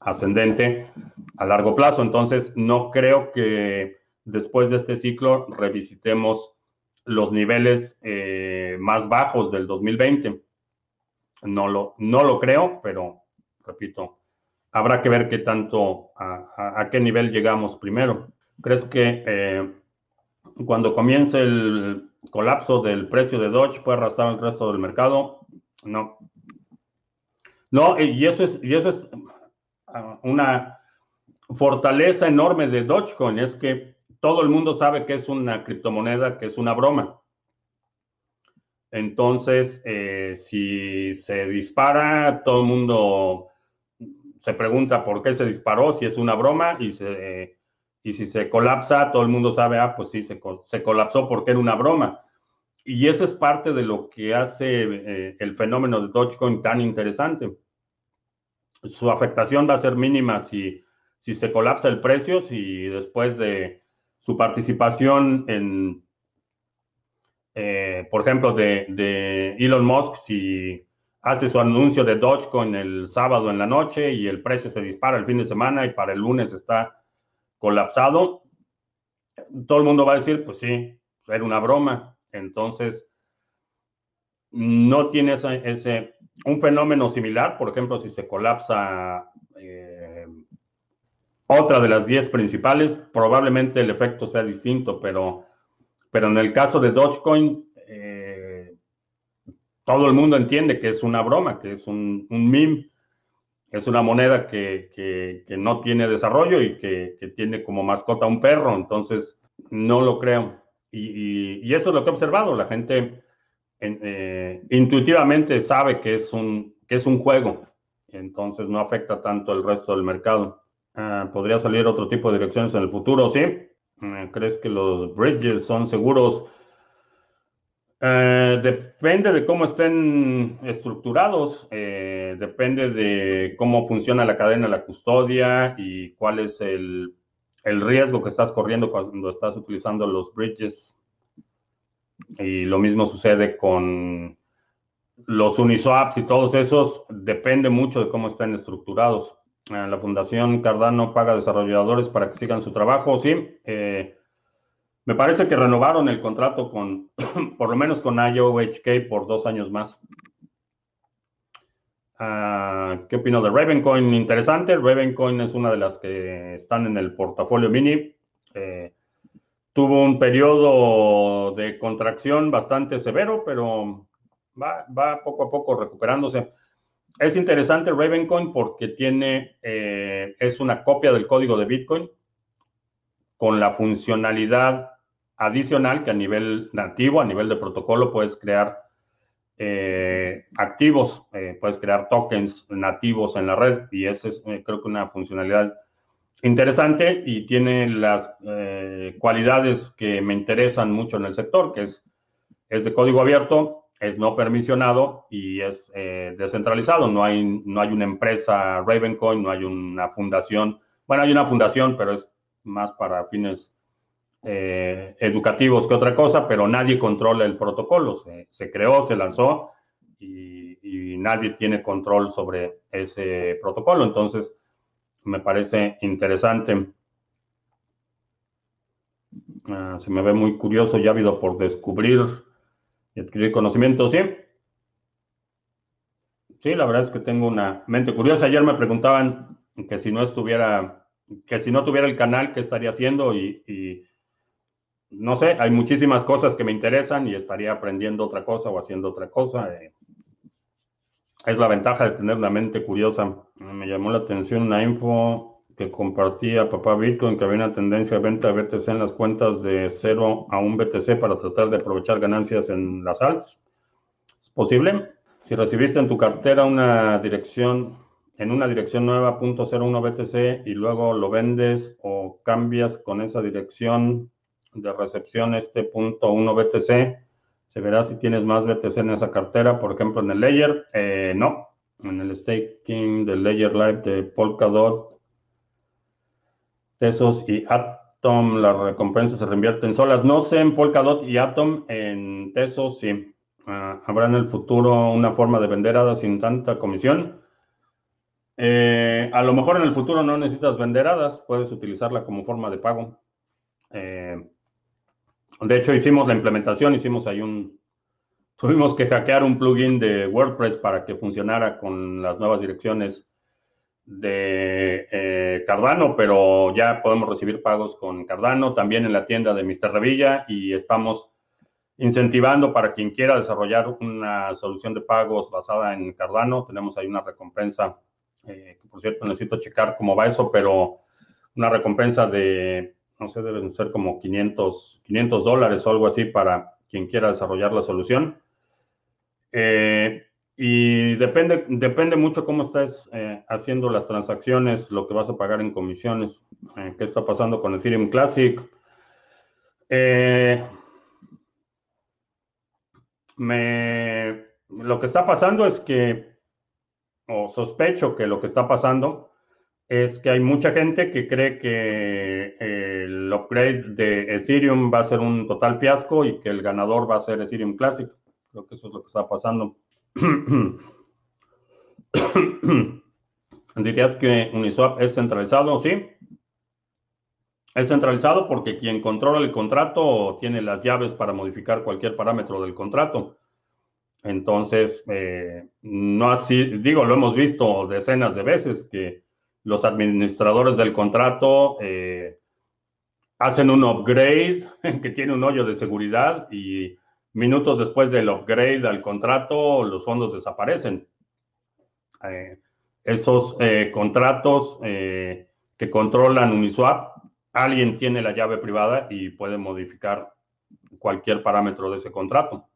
ascendente a largo plazo. Entonces, no creo que después de este ciclo revisitemos los niveles eh, más bajos del 2020. No lo, no lo creo, pero repito, habrá que ver qué tanto, a qué nivel llegamos primero. ¿Crees que eh, cuando comience el colapso del precio de Dodge puede arrastrar al resto del mercado? No. No, y eso es, y eso es ah, una fortaleza enorme de Dogecoin, es que todo el mundo sabe que es una criptomoneda, que es una broma. Entonces, eh, si se dispara, todo el mundo se pregunta por qué se disparó, si es una broma, y si se colapsa, todo el mundo sabe, ah, pues sí, se, se colapsó porque era una broma. Y eso es parte de lo que hace eh, el fenómeno de Dogecoin tan interesante. Su afectación va a ser mínima si, si se colapsa el precio, si después de su participación en, eh, por ejemplo, de, Elon Musk, si hace su anuncio de Dogecoin el sábado en la noche y el precio se dispara el fin de semana y para el lunes está colapsado, todo el mundo va a decir, pues sí, era una broma. Entonces, no tiene ese, un fenómeno similar, por ejemplo, si se colapsa eh, otra de las 10 principales, probablemente el efecto sea distinto, pero, pero en el caso de Dogecoin, eh, todo el mundo entiende que es una broma, que es un, meme es una moneda que, no tiene desarrollo y que, tiene como mascota un perro, entonces no lo creo. Y, eso es lo que he observado, la gente eh, intuitivamente sabe que es, un, que es un juego, entonces no afecta tanto el resto del mercado. Ah, ¿Podría salir otro tipo de direcciones en el futuro? Sí. Ah, ¿Crees que los bridges son seguros? Eh, depende de cómo estén estructurados, eh, depende de cómo funciona la cadena de la custodia y cuál es el, riesgo que estás corriendo cuando estás utilizando los bridges. Y lo mismo sucede con los Uniswaps y todos esos, depende mucho de cómo estén estructurados. Eh, la Fundación Cardano paga desarrolladores para que sigan su trabajo, sí. Me parece que renovaron el contrato con, [clears throat] por lo menos con IOHK por dos años más. Ah, ¿Qué opino de Ravencoin? Interesante. Ravencoin es una de las que están en el portafolio mini. Eh, tuvo un periodo de contracción bastante severo, pero va poco a poco recuperándose. Es interesante Ravencoin porque tiene, eh, es una copia del código de Bitcoin con la funcionalidad adicional que a nivel nativo, a nivel de protocolo, puedes crear eh, activos, eh, puedes crear tokens nativos en la red y esa es creo que una funcionalidad interesante y tiene las cualidades que me interesan mucho en el sector, que es, es de código abierto, es no permisionado y es eh, descentralizado. No hay, no hay una empresa Ravencoin, no hay una fundación. Bueno, hay una fundación, pero es más para fines eh, educativos que otra cosa, pero nadie controla el protocolo. Se, creó, se lanzó y, nadie tiene control sobre ese protocolo. Entonces, me parece interesante. Ah, se me ve muy curioso, ha habido por descubrir y adquirir conocimiento, ¿sí? Sí, la verdad es que tengo una mente curiosa. Ayer me preguntaban que si no estuviera, que si no tuviera el canal, ¿qué estaría haciendo? Y, no sé, hay muchísimas cosas que me interesan y estaría aprendiendo otra cosa o haciendo otra cosa. Eh. es la ventaja de tener una mente curiosa. Me llamó la atención una info que compartía papá Bitcoin que había una tendencia de venta de BTC en las cuentas de 0 a 1 BTC para tratar de aprovechar ganancias en las altas. ¿Es posible? Si recibiste en tu cartera una dirección, en una dirección nueva, .01 BTC, y luego lo vendes o cambias con esa dirección de recepción este punto 1 BTC, se verá si tienes más BTC en esa cartera, por ejemplo en el Layer, eh, no, en el staking del Layer Live de Polkadot Tesos y Atom, las recompensas se reinvierten solas. No sé en Polkadot y Atom, en Tesos sí. Ah, ¿Habrá en el futuro una forma de vender hadas sin tanta comisión? Eh, a lo mejor en el futuro no necesitas vender hadas, puedes utilizarla como forma de pago. Eh, de hecho, hicimos la implementación, hicimos ahí un... Tuvimos que hackear un plugin de WordPress para que funcionara con las nuevas direcciones de eh, Cardano, pero ya podemos recibir pagos con Cardano, también en la tienda de Mr. Revilla y estamos incentivando para quien quiera desarrollar una solución de pagos basada en Cardano. Tenemos ahí una recompensa, eh, que por cierto necesito checar cómo va eso, pero una recompensa de, no sé, deben ser como 500, 500 dólares o algo así para quien quiera desarrollar la solución. Eh, y depende, depende mucho cómo estés eh, haciendo las transacciones, lo que vas a pagar en comisiones. Eh, ¿Qué está pasando con Ethereum Classic? Eh, me, lo que está pasando es que, o sospecho que lo que está pasando es que hay mucha gente que cree que el upgrade de Ethereum va a ser un total fiasco y que el ganador va a ser Ethereum Classic. Creo que eso es lo que está pasando. [coughs] ¿Dirías que Uniswap es centralizado? Sí. Es centralizado porque quien controla el contrato tiene las llaves para modificar cualquier parámetro del contrato. Entonces, eh, no así, digo, lo hemos visto decenas de veces que los administradores del contrato eh, hacen un upgrade [laughs] que tiene un hoyo de seguridad y Minutos después del upgrade al contrato, los fondos desaparecen. Eh, esos eh, contratos eh, que controlan Uniswap, alguien tiene la llave privada y puede modificar cualquier parámetro de ese contrato.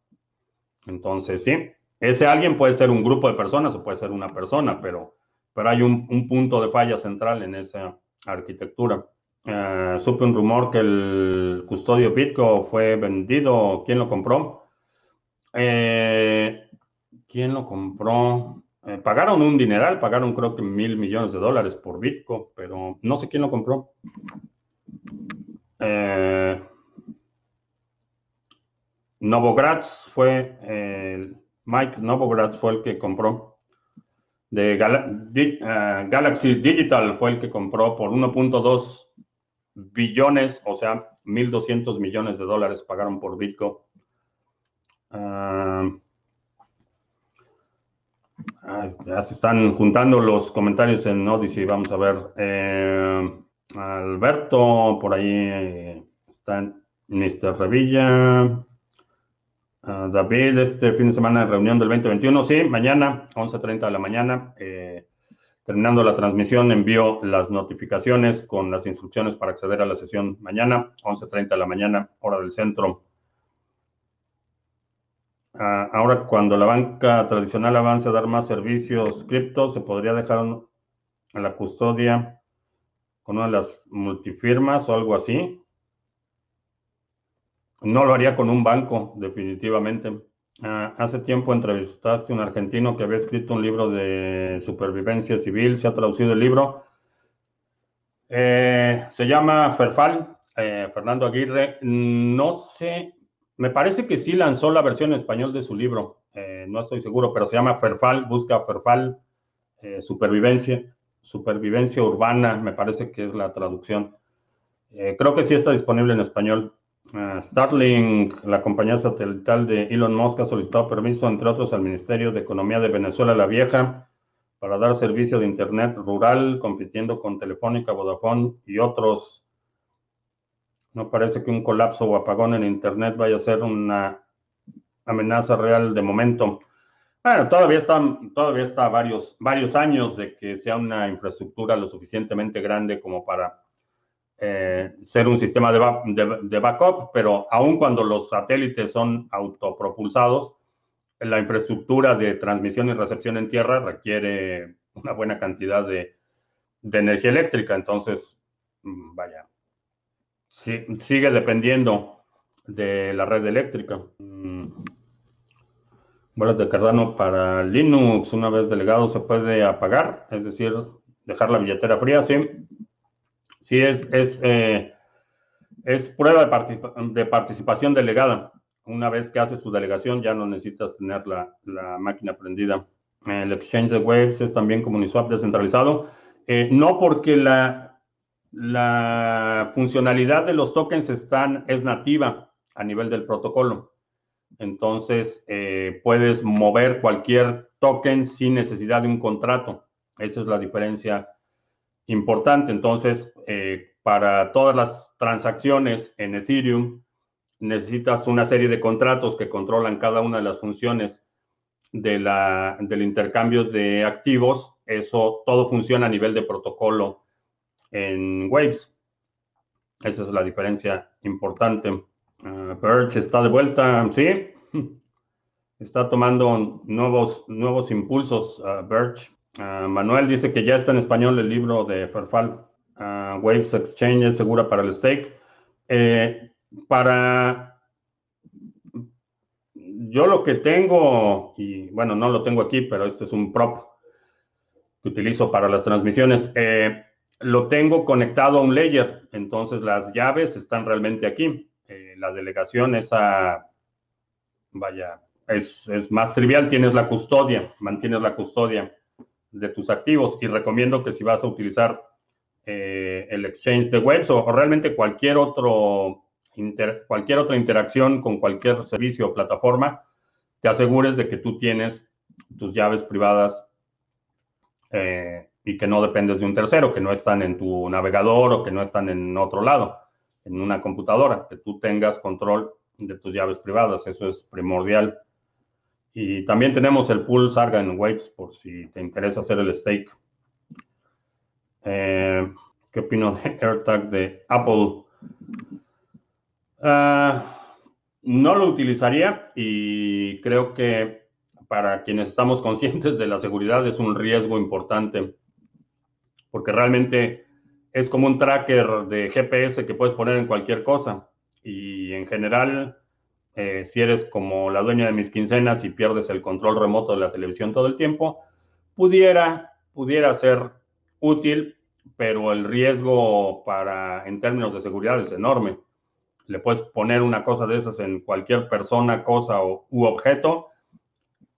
Entonces, sí, ese alguien puede ser un grupo de personas o puede ser una persona, pero, pero hay un, un punto de falla central en esa arquitectura. Eh, supe un rumor que el custodio Bitcoin fue vendido. ¿Quién lo compró? Eh, ¿Quién lo compró? Eh, pagaron un dineral, pagaron creo que mil millones de dólares por Bitcoin, pero no sé quién lo compró. Novogratz fue, Mike Novogratz fue el que compró. De Galaxy Digital fue el que compró por 1.2 billones, o sea, 1.200 millones de dólares pagaron por Bitcoin. Ah, ya se están juntando los comentarios en Odyssey, vamos a ver. Eh, Alberto, por ahí eh, está Mr. Revilla. Ah, David, este fin de semana reunión del 2021. Sí, mañana, 11.30 de la mañana. Eh, terminando la transmisión, envío las notificaciones con las instrucciones para acceder a la sesión mañana, 11.30 de la mañana, hora del centro. Ah, ahora, cuando la banca tradicional avance a dar más servicios cripto, se podría dejar a la custodia con una de las multifirmas o algo así. No lo haría con un banco, definitivamente. Ah, hace tiempo entrevistaste a un argentino que había escrito un libro de supervivencia civil. Se ha traducido el libro. Eh, se llama Ferfal, eh, Fernando Aguirre. No sé, me parece que sí lanzó la versión en español de su libro. Eh, no estoy seguro, pero se llama Ferfal. Busca Ferfal, supervivencia, supervivencia urbana, me parece que es la traducción. creo que sí está disponible en español. Ah, Starlink, la compañía satelital de Elon Musk, ha solicitado permiso, entre otros, al Ministerio de Economía de Venezuela la Vieja para dar servicio de Internet rural, compitiendo con Telefónica, Vodafone y otros. No parece que un colapso o apagón en Internet vaya a ser una amenaza real de momento. Bueno, todavía está, todavía está varios, varios años de que sea una infraestructura lo suficientemente grande como para eh, ser un sistema de, backup, pero aun cuando los satélites son autopropulsados, la infraestructura de transmisión y recepción en tierra requiere una buena cantidad de, energía eléctrica. Entonces, mm, vaya, sigue dependiendo de la red eléctrica. Bolas mm. de Cardano para Linux, una vez delegado, se puede apagar, es decir, dejar la billetera fría, sí. Sí, es, es, eh, es prueba de, participación delegada. Una vez que haces tu delegación, ya no necesitas tener la, máquina prendida. El exchange de Waves es también como Uniswap descentralizado. Eh, no porque la, la funcionalidad de los tokens están, es nativa a nivel del protocolo. Entonces, eh, puedes mover cualquier token sin necesidad de un contrato. Esa es la diferencia importante. Entonces, eh, para todas las transacciones en Ethereum, necesitas una serie de contratos que controlan cada una de las funciones de la, del intercambio de activos. Eso todo funciona a nivel de protocolo en Waves. Esa es la diferencia importante. Uh, Birch está de vuelta, sí. [laughs] Está tomando nuevos, nuevos impulsos, uh, Birch. Ah, Manuel dice que ya está en español el libro de Ferfal. Ah, Waves Exchange es segura para el stake. Eh, para. Yo lo que tengo, y bueno, no lo tengo aquí, pero este es un prop que utilizo para las transmisiones. Eh, lo tengo conectado a un layer, entonces las llaves están realmente aquí. Eh, la delegación, esa, vaya, es, es más trivial, tienes la custodia, mantienes la custodia de tus activos y recomiendo que si vas a utilizar eh, el exchange de webs o, realmente cualquier, otro cualquier otra interacción con cualquier servicio o plataforma, te asegures de que tú tienes tus llaves privadas eh, y que no dependes de un tercero, que no están en tu navegador o que no están en otro lado, en una computadora, que tú tengas control de tus llaves privadas. Eso es primordial. Y también tenemos el pool Sargan Waves por si te interesa hacer el stake. Eh, ¿Qué opino de [laughs] AirTag de Apple? Ah, no lo utilizaría y creo que para quienes estamos [laughs] conscientes de la seguridad es un riesgo importante porque realmente es como un tracker de GPS que puedes poner en cualquier cosa y en general eh, si eres como la dueña de mis quincenas y pierdes el control remoto de la televisión todo el tiempo, pudiera, pudiera ser útil, pero el riesgo para, en términos de seguridad es enorme. Le puedes poner una cosa de esas en cualquier persona, cosa o, u objeto.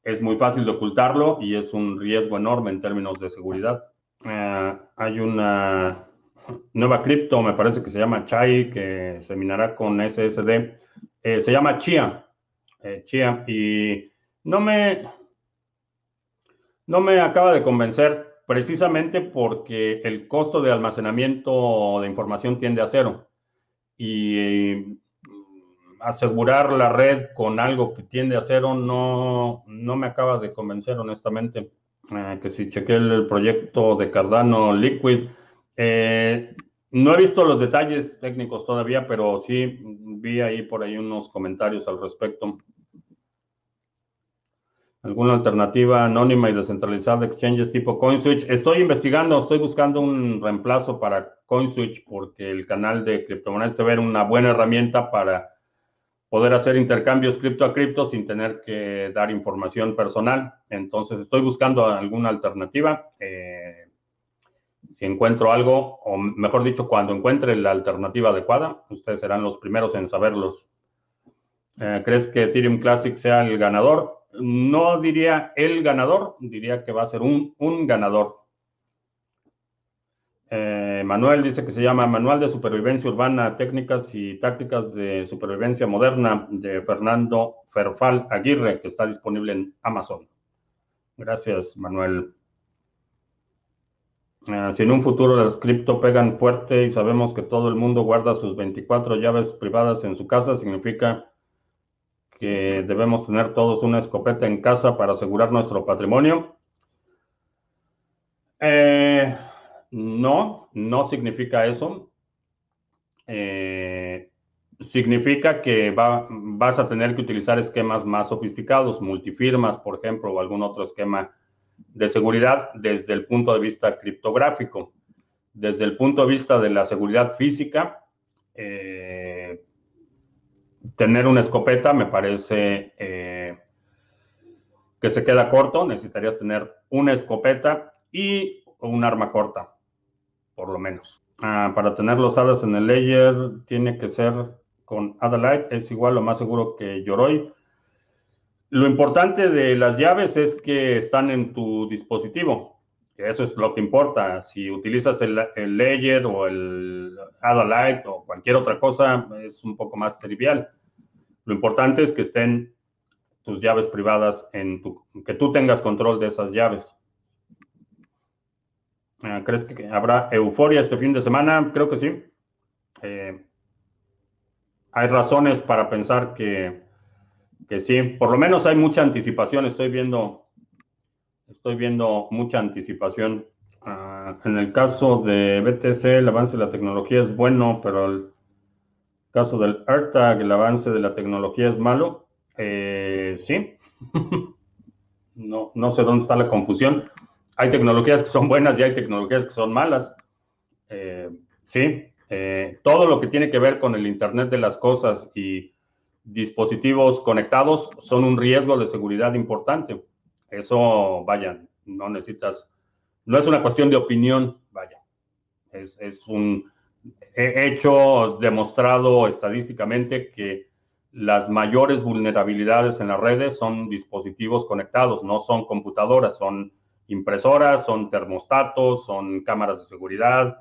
Es muy fácil de ocultarlo y es un riesgo enorme en términos de seguridad. Eh, hay una nueva cripto, me parece que se llama Chai, que se minará con SSD eh, se llama Chia. Eh, Chia. Y no me, no me acaba de convencer precisamente porque el costo de almacenamiento de información tiende a cero. Y asegurar la red con algo que tiende a cero no, no me acaba de convencer, honestamente. Eh, que si chequé el, proyecto de Cardano Liquid, eh, no he visto los detalles técnicos todavía, pero sí vi ahí por ahí unos comentarios al respecto. ¿Alguna alternativa anónima y descentralizada de exchanges tipo CoinSwitch? Estoy investigando, estoy buscando un reemplazo para CoinSwitch porque el canal de criptomonedas debe ser una buena herramienta para poder hacer intercambios cripto a cripto sin tener que dar información personal. Entonces estoy buscando alguna alternativa. Eh, si encuentro algo, o mejor dicho, cuando encuentre la alternativa adecuada, ustedes serán los primeros en saberlos. Eh, ¿Crees que Ethereum Classic sea el ganador? no diría el ganador, diría que va a ser un, ganador. Eh, Manuel dice que se llama Manual de Supervivencia Urbana, Técnicas y Tácticas de Supervivencia Moderna de Fernando Ferfal Aguirre, que está disponible en Amazon. Gracias, Manuel. Eh, si en un futuro las cripto pegan fuerte y sabemos que todo el mundo guarda sus 24 llaves privadas en su casa, significa que debemos tener todos una escopeta en casa para asegurar nuestro patrimonio. Eh, no, no significa eso. Eh, significa que vas a tener que utilizar esquemas más sofisticados, multifirmas, por ejemplo, o algún otro esquema de seguridad desde el punto de vista criptográfico. Desde el punto de vista de la seguridad física, eh, tener una escopeta me parece eh, que se queda corto. Necesitarías tener una escopeta y un arma corta, por lo menos. Ah, para tener los hadas en el layer, tiene que ser con Adalite. Es igual o más seguro que Yoroi. Lo importante de las llaves es que están en tu dispositivo. Eso es lo que importa. Si utilizas el, Ledger o el Adalite o cualquier otra cosa, es un poco más trivial. Lo importante es que estén tus llaves privadas en tu, que tú tengas control de esas llaves. Ah, ¿Crees que habrá euforia este fin de semana? Creo que sí. Eh, hay razones para pensar que, que, sí. Por lo menos hay mucha anticipación. Estoy viendo, estoy viendo mucha anticipación. Ah, en el caso de BTC, el avance de la tecnología es bueno, pero el, caso del AirTag, el avance de la tecnología es malo. Eh, sí. [laughs] no, no sé dónde está la confusión. Hay tecnologías que son buenas y hay tecnologías que son malas. Eh, sí. Eh, todo lo que tiene que ver con el Internet de las Cosas y dispositivos conectados son un riesgo de seguridad importante. Eso, vaya, no necesitas, no es una cuestión de opinión, vaya. Es, es un he hecho, demostrado estadísticamente que las mayores vulnerabilidades en las redes son dispositivos conectados, no son computadoras, son impresoras, son termostatos, son cámaras de seguridad,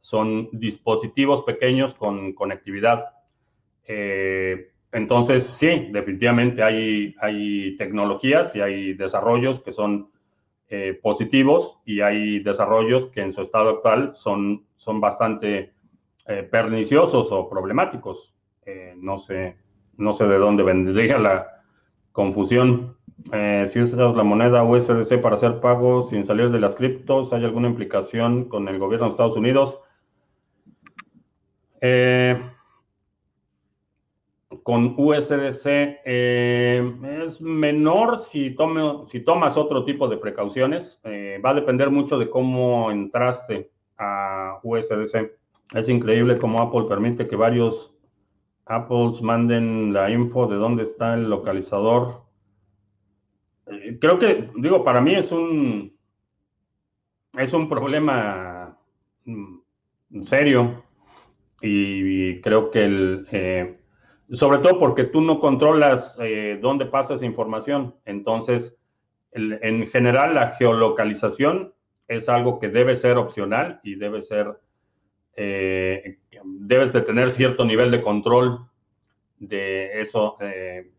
son dispositivos pequeños con conectividad. Eh, entonces, sí, definitivamente hay, hay tecnologías y hay desarrollos que son eh, positivos y hay desarrollos que en su estado actual son, son bastante eh, perniciosos o problemáticos. Eh, no, sé, no sé de dónde vendría la confusión. Eh, si usas la moneda USDC para hacer pagos sin salir de las criptos, ¿hay alguna implicación con el gobierno de Estados Unidos? Con USDC es menor si, si tomas otro tipo de precauciones. va a depender mucho de cómo entraste a USDC. Es increíble cómo Apple permite que varios Apples manden la info de dónde está el localizador. Eh, creo que, digo, para mí es un, es un problema mm, serio y, creo que el, eh, sobre todo porque tú no controlas eh, dónde pasa esa información. Entonces, en general, la geolocalización es algo que debe ser opcional y debe ser eh, debes de tener cierto nivel de control de eso, eh,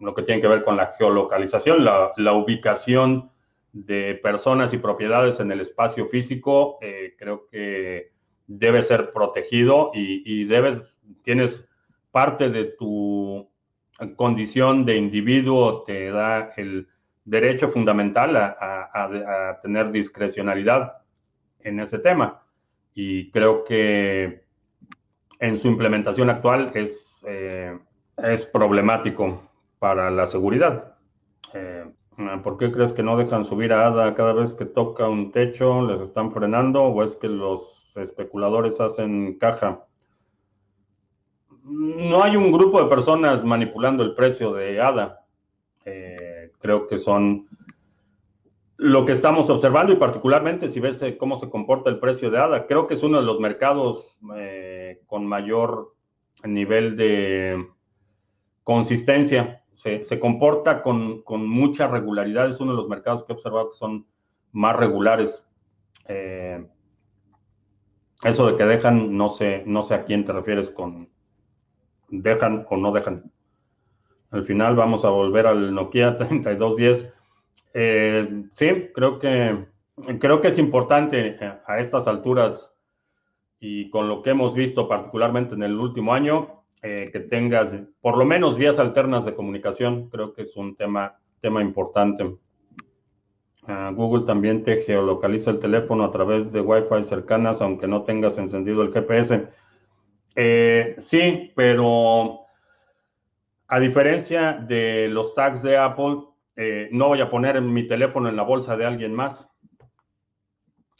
lo que tiene que ver con la geolocalización, la, ubicación de personas y propiedades en el espacio físico, creo que debe ser protegido y, debes, tienes parte de tu condición de individuo te da el derecho fundamental a, tener discrecionalidad en ese tema. Y creo que en su implementación actual es, eh, es problemático para la seguridad. Eh, ¿Por qué crees que no dejan subir a ADA cada vez que toca un techo? ¿Les están frenando o es que los especuladores hacen caja? No hay un grupo de personas manipulando el precio de ADA. Eh, creo que son lo que estamos observando y particularmente si ves eh, cómo se comporta el precio de ADA, creo que es uno de los mercados eh, con mayor nivel de consistencia. Se, comporta con, mucha regularidad. Es uno de los mercados que he observado que son más regulares. eso de que dejan, no sé, no sé a quién te refieres con, dejan o no dejan. Al final vamos a volver al Nokia [laughs] 3210. Eh, sí, creo que, creo que es importante eh, a estas alturas y con lo que hemos visto particularmente en el último año, eh, que tengas por lo menos vías alternas de comunicación. Creo que es un tema, tema importante. Ah, Google también te geolocaliza el teléfono a través de Wi-Fi cercanas, aunque no tengas encendido el GPS. Eh, sí, pero a diferencia de los tags de Apple, eh, no voy a poner mi teléfono en la bolsa de alguien más.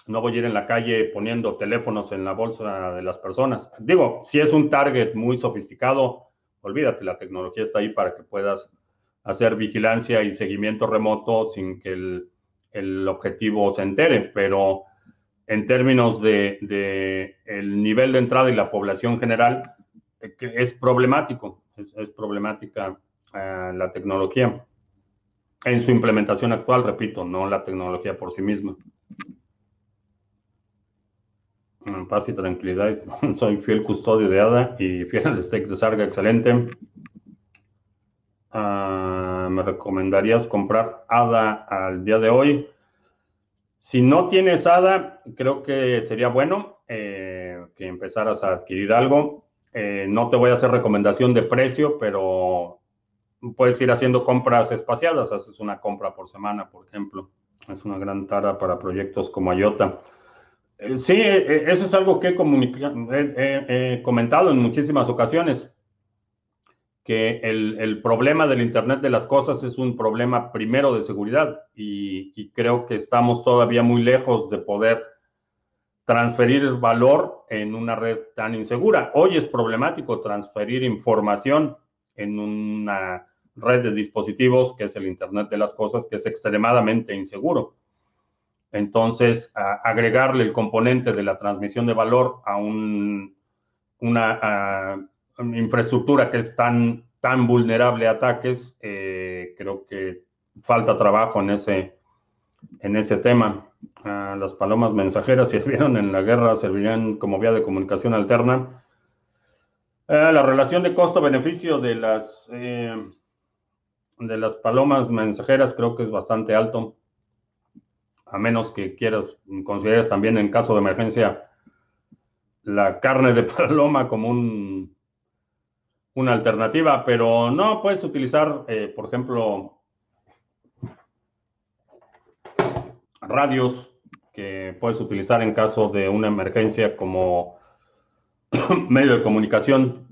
No voy a ir en la calle poniendo teléfonos en la bolsa de las personas. Digo, si es un target muy sofisticado, olvídate, la tecnología está ahí para que puedas hacer vigilancia y seguimiento remoto sin que el, el objetivo se entere, pero en términos de, el nivel de entrada y la población general, es problemático, es, problemática eh, la tecnología. En su implementación actual, repito, no la tecnología por sí misma. Paz y tranquilidad, [laughs] soy fiel custodio de ADA y fiel al stake de Sarga, excelente. Ah, ¿Me recomendarías comprar ADA al día de hoy? Si no tienes ADA, creo que sería bueno eh, que empezaras a adquirir algo. Eh, no te voy a hacer recomendación de precio, pero puedes ir haciendo compras espaciadas. Haces una compra por semana, por ejemplo. Es una gran tara para proyectos como IOTA. Eh, sí, eso es algo que he comentado en muchísimas ocasiones que el, problema del Internet de las Cosas es un problema primero de seguridad y, creo que estamos todavía muy lejos de poder transferir valor en una red tan insegura. Hoy es problemático transferir información en una red de dispositivos que es el Internet de las Cosas, que es extremadamente inseguro. Entonces, agregarle el componente de la transmisión de valor a un, una infraestructura que es tan, tan vulnerable a ataques, eh, creo que falta trabajo en ese, en ese tema. Las palomas mensajeras [laughs] sirvieron en la guerra, servirían como vía de comunicación alterna. Ah, la relación de costo-beneficio de eh, de las palomas mensajeras creo que es bastante alto, a menos que quieras, consideres también en caso de emergencia la carne de [laughs] paloma como un una alternativa, pero no puedes utilizar, eh, por ejemplo, radios que puedes utilizar en caso de una emergencia como [coughs] medio de comunicación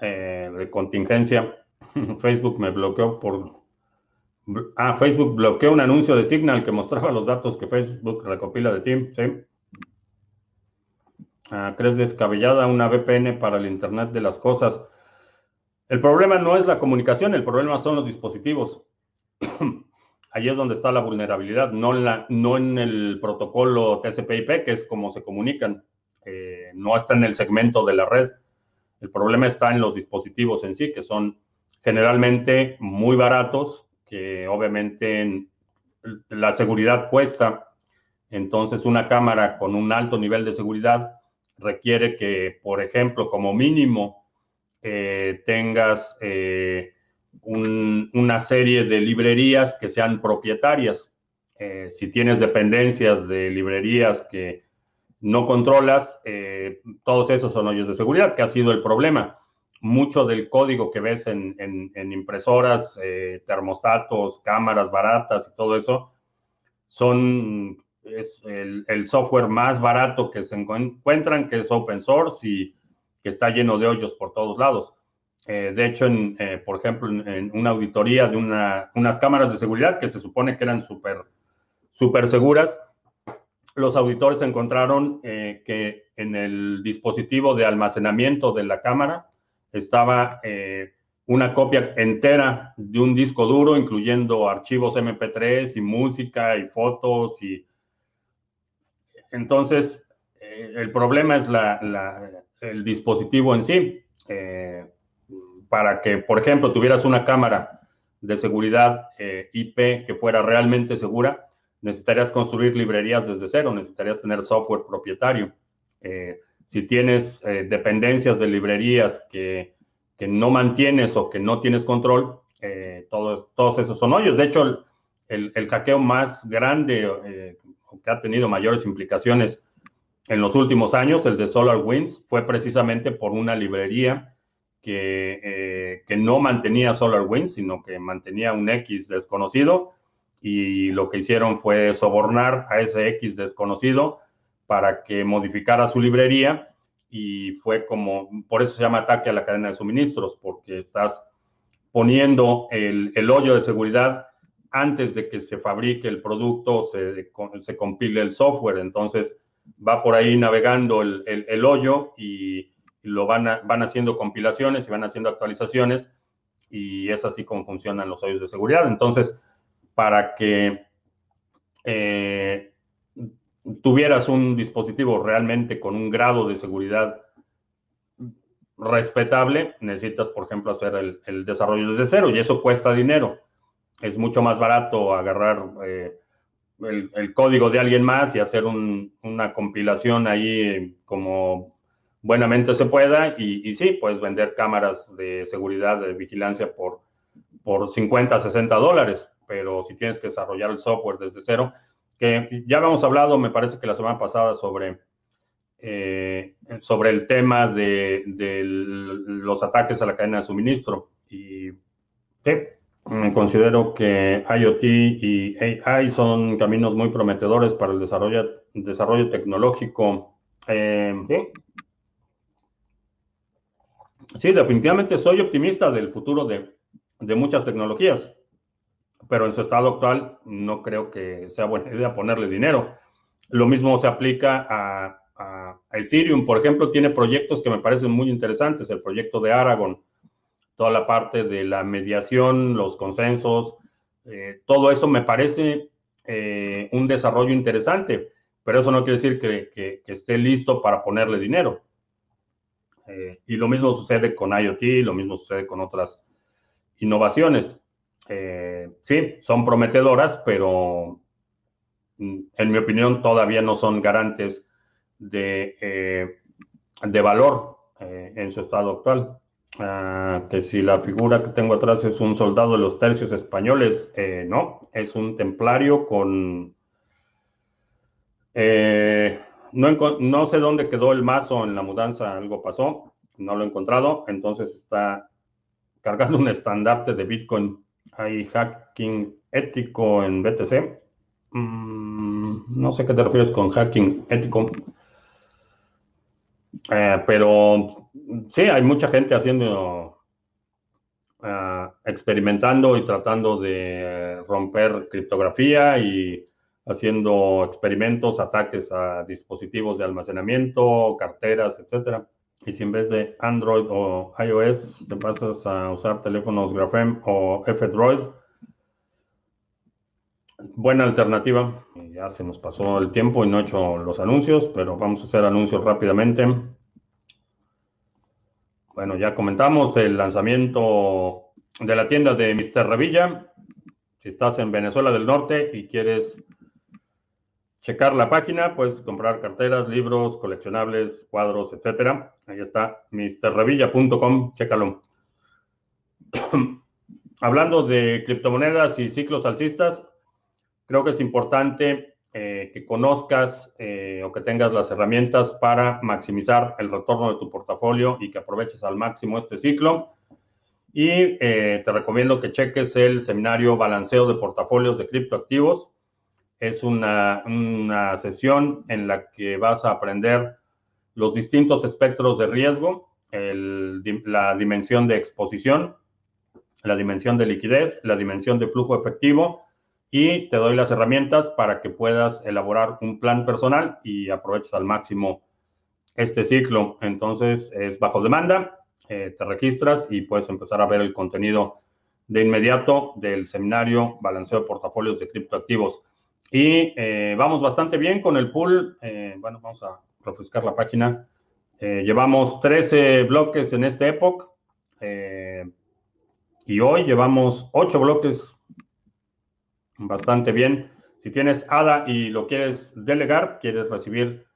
eh, de contingencia. [laughs] Facebook me bloqueó por... Ah, Facebook bloqueó un anuncio de Signal que mostraba los datos que Facebook recopila de ti. ¿sí? Ah, ¿Crees descabellada una VPN para el Internet de las Cosas? El problema no es la comunicación, el problema son los dispositivos. [clears throat] Ahí es donde está la vulnerabilidad, no en el protocolo TCP/IP, que es como se comunican, eh, no está en el segmento de la red. El problema está en los dispositivos en sí, que son generalmente muy baratos, que obviamente la seguridad cuesta. Entonces, una cámara con un alto nivel de seguridad requiere que, por ejemplo, como mínimo, eh, tengas eh, una serie de librerías que sean propietarias. Eh, si tienes dependencias de librerías que no controlas, todos esos son hoyos de seguridad, que ha sido el problema. mucho del código que ves en, impresoras, termostatos, cámaras baratas y todo eso, son es el, software más barato que se encuentran, que es open source y que está lleno de hoyos por todos lados. Eh, de hecho, eh, por ejemplo, en, una auditoría de unas cámaras de seguridad que se supone que eran súper super seguras, los auditores encontraron que en el dispositivo de almacenamiento de la cámara estaba eh, una copia entera de un disco duro, incluyendo archivos MP3 y música y fotos. Y entonces, eh, el problema es el dispositivo en sí. Eh, para que, por ejemplo, tuvieras una cámara de seguridad IP que fuera realmente segura, necesitarías construir librerías desde cero, necesitarías tener software propietario. si tienes dependencias de librerías que que no mantienes o que no tienes control, eh, todos, todos esos son hoyos. De hecho, el, el, hackeo más grande eh, que ha tenido mayores implicaciones en los últimos años, el de SolarWinds, fue precisamente por una librería que, eh, que no mantenía SolarWinds, sino que mantenía un X desconocido y lo que hicieron fue sobornar a ese X desconocido para que modificara su librería y fue como, por eso se llama ataque a la cadena de suministros, porque estás poniendo el, el hoyo de seguridad antes de que se fabrique el producto, se, se compile el software. Entonces va por ahí navegando el, el, hoyo y, lo van, van haciendo compilaciones y van haciendo actualizaciones y es así como funcionan los hoyos de seguridad. Entonces, para que eh, tuvieras un dispositivo realmente con un grado de seguridad respetable, necesitas, por ejemplo, hacer el, desarrollo desde cero y eso cuesta dinero. Es mucho más barato agarrar eh, el, código de alguien más y hacer una compilación ahí como buenamente se pueda y, sí, puedes vender cámaras de seguridad, de vigilancia por, por 50, 60 dólares, pero si tienes que desarrollar el software desde cero, que ya habíamos hablado, me parece que la semana pasada, sobre, eh, sobre el tema de, los ataques a la cadena de suministro. Y considero que IoT y AI son caminos muy prometedores para el desarrollo, tecnológico. Eh, ¿sí? definitivamente soy optimista del futuro de, muchas tecnologías pero en su estado actual no creo que sea buena idea ponerle dinero. Lo mismo se aplica a, Ethereum, por ejemplo, tiene proyectos que me parecen muy interesantes, el proyecto de Aragon, toda la parte de la mediación, los consensos, eh, todo eso me parece eh, un desarrollo interesante, pero eso no quiere decir que, esté listo para ponerle dinero. Eh, y lo mismo sucede con IoT, lo mismo sucede con otras innovaciones. Sí, son prometedoras, pero mm, en mi opinión todavía no son garantes de, valor en su estado actual. Ah, que si la figura que tengo atrás es un soldado de los tercios españoles, no, es un templario con... no, no sé dónde quedó el mazo en la mudanza, algo pasó, no lo he encontrado, entonces está cargando un estandarte de Bitcoin hay hacking ético en BTC. Mm, no sé qué te refieres con hacking ético. Eh, pero sí, hay mucha gente haciendo, eh, experimentando y tratando de romper criptografía y haciendo experimentos, ataques a dispositivos de almacenamiento, carteras, etcétera. Y si en vez de Android o iOS te pasas a usar teléfonos Graphene o F-Droid, buena alternativa. Ya se nos pasó el tiempo y no he hecho los anuncios, pero vamos a hacer anuncios rápidamente. Bueno, ya comentamos el lanzamiento de la tienda de Mr. Revilla. Si estás en Venezuela del Norte y quieres checar la página, puedes comprar carteras, libros, coleccionables, cuadros, etcétera. Ahí está, misterrevilla.com, chécalo. [clears throat] Hablando de criptomonedas y ciclos alcistas, creo que es importante eh, que conozcas eh, o que tengas las herramientas para maximizar el retorno de tu portafolio y que aproveches al máximo este ciclo. Y eh, te recomiendo que cheques el seminario Balanceo de Portafolios de Criptoactivos. Es una, una sesión en la que vas a aprender los distintos espectros de riesgo, el, la dimensión de exposición, la dimensión de liquidez, la dimensión de flujo efectivo y te doy las herramientas para que puedas elaborar un plan personal y aproveches al máximo este ciclo. Entonces es bajo demanda, eh, te registras y puedes empezar a ver el contenido de inmediato del seminario Balanceo de Portafolios de Criptoactivos. Y eh, vamos bastante bien con el pool. Eh, bueno, vamos a refrescar la página. llevamos 13 bloques en esta época y hoy llevamos 8 bloques bastante bien. Si tienes ADA y lo quieres delegar, quieres recibir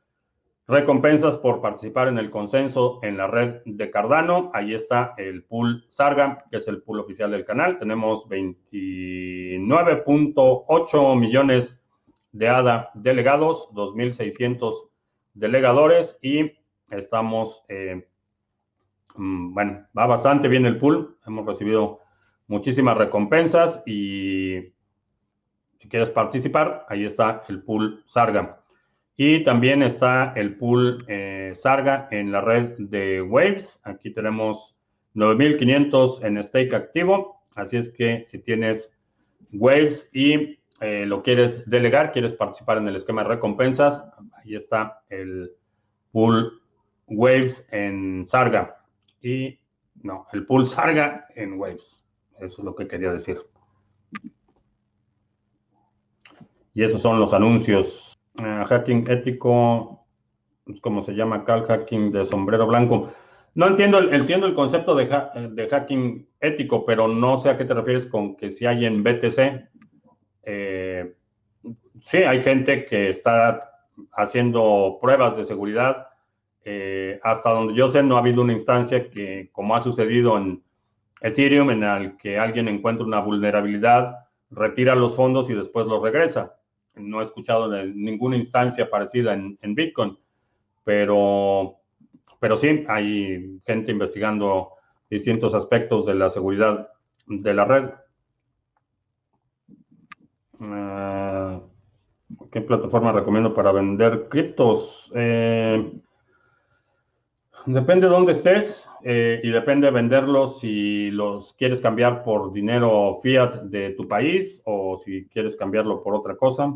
recompensas por participar en el consenso en la red de Cardano, ahí está el pool Sarga, que es el pool oficial del canal. Tenemos 29.8 millones de ADA delegados, 2.600 delegadores y estamos, eh, mm, bueno, va bastante bien el pool. Hemos recibido muchísimas recompensas y si quieres participar, ahí está el pool Sarga. Y también está el pool eh, Sarga en la red de Waves. Aquí tenemos 9.500 en stake activo. Así es que si tienes Waves y eh, lo quieres delegar, quieres participar en el esquema de recompensas, ahí está el pool Waves en Sarga. Y no, el pool Sarga en Waves. Eso es lo que quería decir. Y esos son los anuncios. Ah, hacking ético, como se llama el hacking de sombrero blanco. No entiendo el, entiendo el concepto de, de, hacking ético, pero no sé a qué te refieres con que si hay en BTC. Eh, sí, hay gente que está haciendo pruebas de seguridad. Eh, hasta donde yo sé, no ha habido una instancia que, como ha sucedido en Ethereum, en el que alguien encuentra una vulnerabilidad, retira los fondos y después los regresa no he escuchado de ninguna instancia parecida en, Bitcoin, pero, pero sí, hay gente investigando distintos aspectos de la seguridad de la red. Ah, ¿Qué plataforma recomiendo para vender criptos? Eh, depende de dónde estés eh, y depende de venderlos si los quieres cambiar por dinero fiat de tu país o si quieres cambiarlo por otra cosa.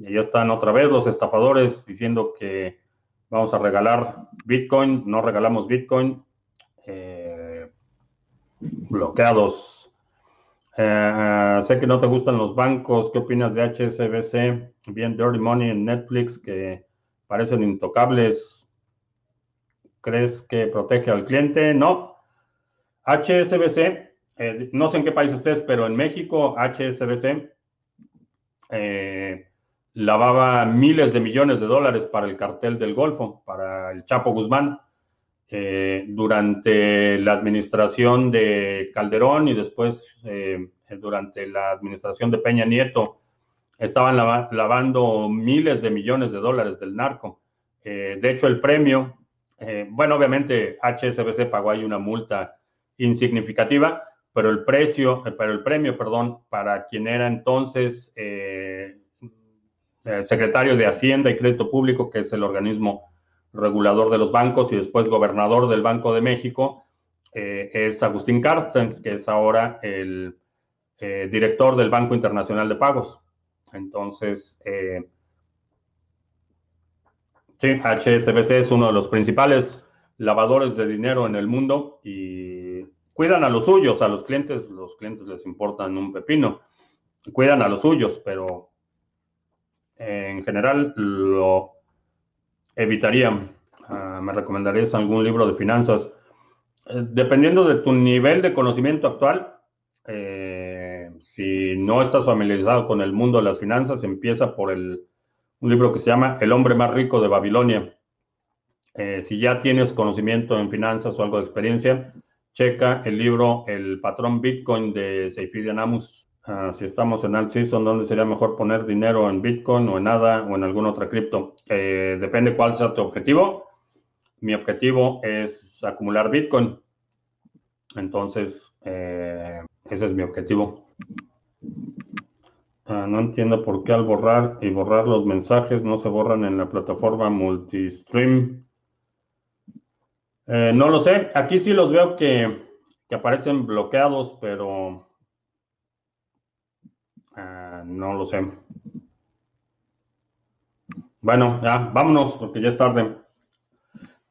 Y ya están otra vez los estafadores diciendo que vamos a regalar Bitcoin, no regalamos Bitcoin, eh, bloqueados. Eh, sé que no te gustan los bancos, ¿qué opinas de HSBC? Bien, Dirty Money en Netflix que parecen intocables. ¿Crees que protege al cliente? No. HSBC, eh, no sé en qué país estés, pero en México, HSBC eh, lavaba miles de millones de dólares para el cartel del Golfo, para el Chapo Guzmán, eh, durante la administración de Calderón y después eh, durante la administración de Peña Nieto. Estaban lavando miles de millones de dólares del narco. Eh, de hecho, el premio, bueno, obviamente HSBC pagó ahí una multa insignificativa, pero el precio, pero el premio, perdón, para quien era entonces secretario de Hacienda y Crédito Público, que es el organismo regulador de los bancos, y después gobernador del Banco de México, eh, es Agustín Carstens, que es ahora el eh, director del Banco Internacional de Pagos. Entonces, sí, HSBC es uno de los principales lavadores de dinero en el mundo y cuidan a los suyos, a los clientes, los clientes les importan un pepino, cuidan a los suyos, pero en general lo evitaría. Ah, ¿Me recomendarías algún libro de finanzas? Eh, dependiendo de tu nivel de conocimiento actual, eh, si no estás familiarizado con el mundo de las finanzas, empieza por el, un libro que se llama El hombre más rico de Babilonia. Eh, si ya tienes conocimiento en finanzas o algo de experiencia, checa el libro El patrón Bitcoin de Seifidian Amus. Ah, si estamos en alt season, ¿dónde sería mejor poner dinero en Bitcoin o en nada o en alguna otra cripto? Eh, depende cuál sea tu objetivo. Mi objetivo es acumular Bitcoin. Entonces, eh, ese es mi objetivo. Ah, no entiendo por qué al borrar y borrar los mensajes no se borran en la plataforma multistream. Eh, no lo sé. Aquí sí los veo que, que aparecen bloqueados, pero Ah, no lo sé. Bueno, ya, vámonos porque ya es tarde.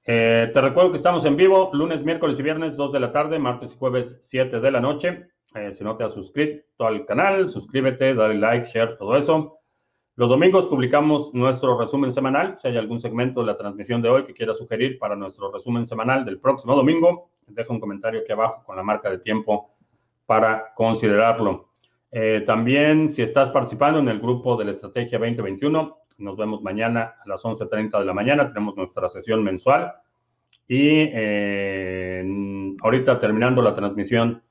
Eh, te recuerdo que estamos en vivo lunes, miércoles y viernes 2 de la tarde, martes y jueves 7 de la noche. Eh, si no te has suscrito al canal, suscríbete, dale like, share, todo eso. Los domingos publicamos nuestro resumen semanal. Si hay algún segmento de la transmisión de hoy que quieras sugerir para nuestro resumen semanal del próximo domingo, deja un comentario aquí abajo con la marca de tiempo para considerarlo. Eh, también, si estás participando en el grupo de la Estrategia 2021, nos vemos mañana a las 11.30 de la mañana. Tenemos nuestra sesión mensual. Y eh, ahorita terminando la transmisión,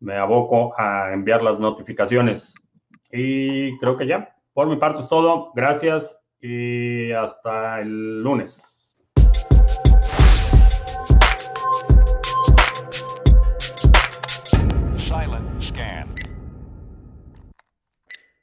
me aboco a enviar las notificaciones. Y creo que ya, por mi parte es todo. Gracias y hasta el lunes.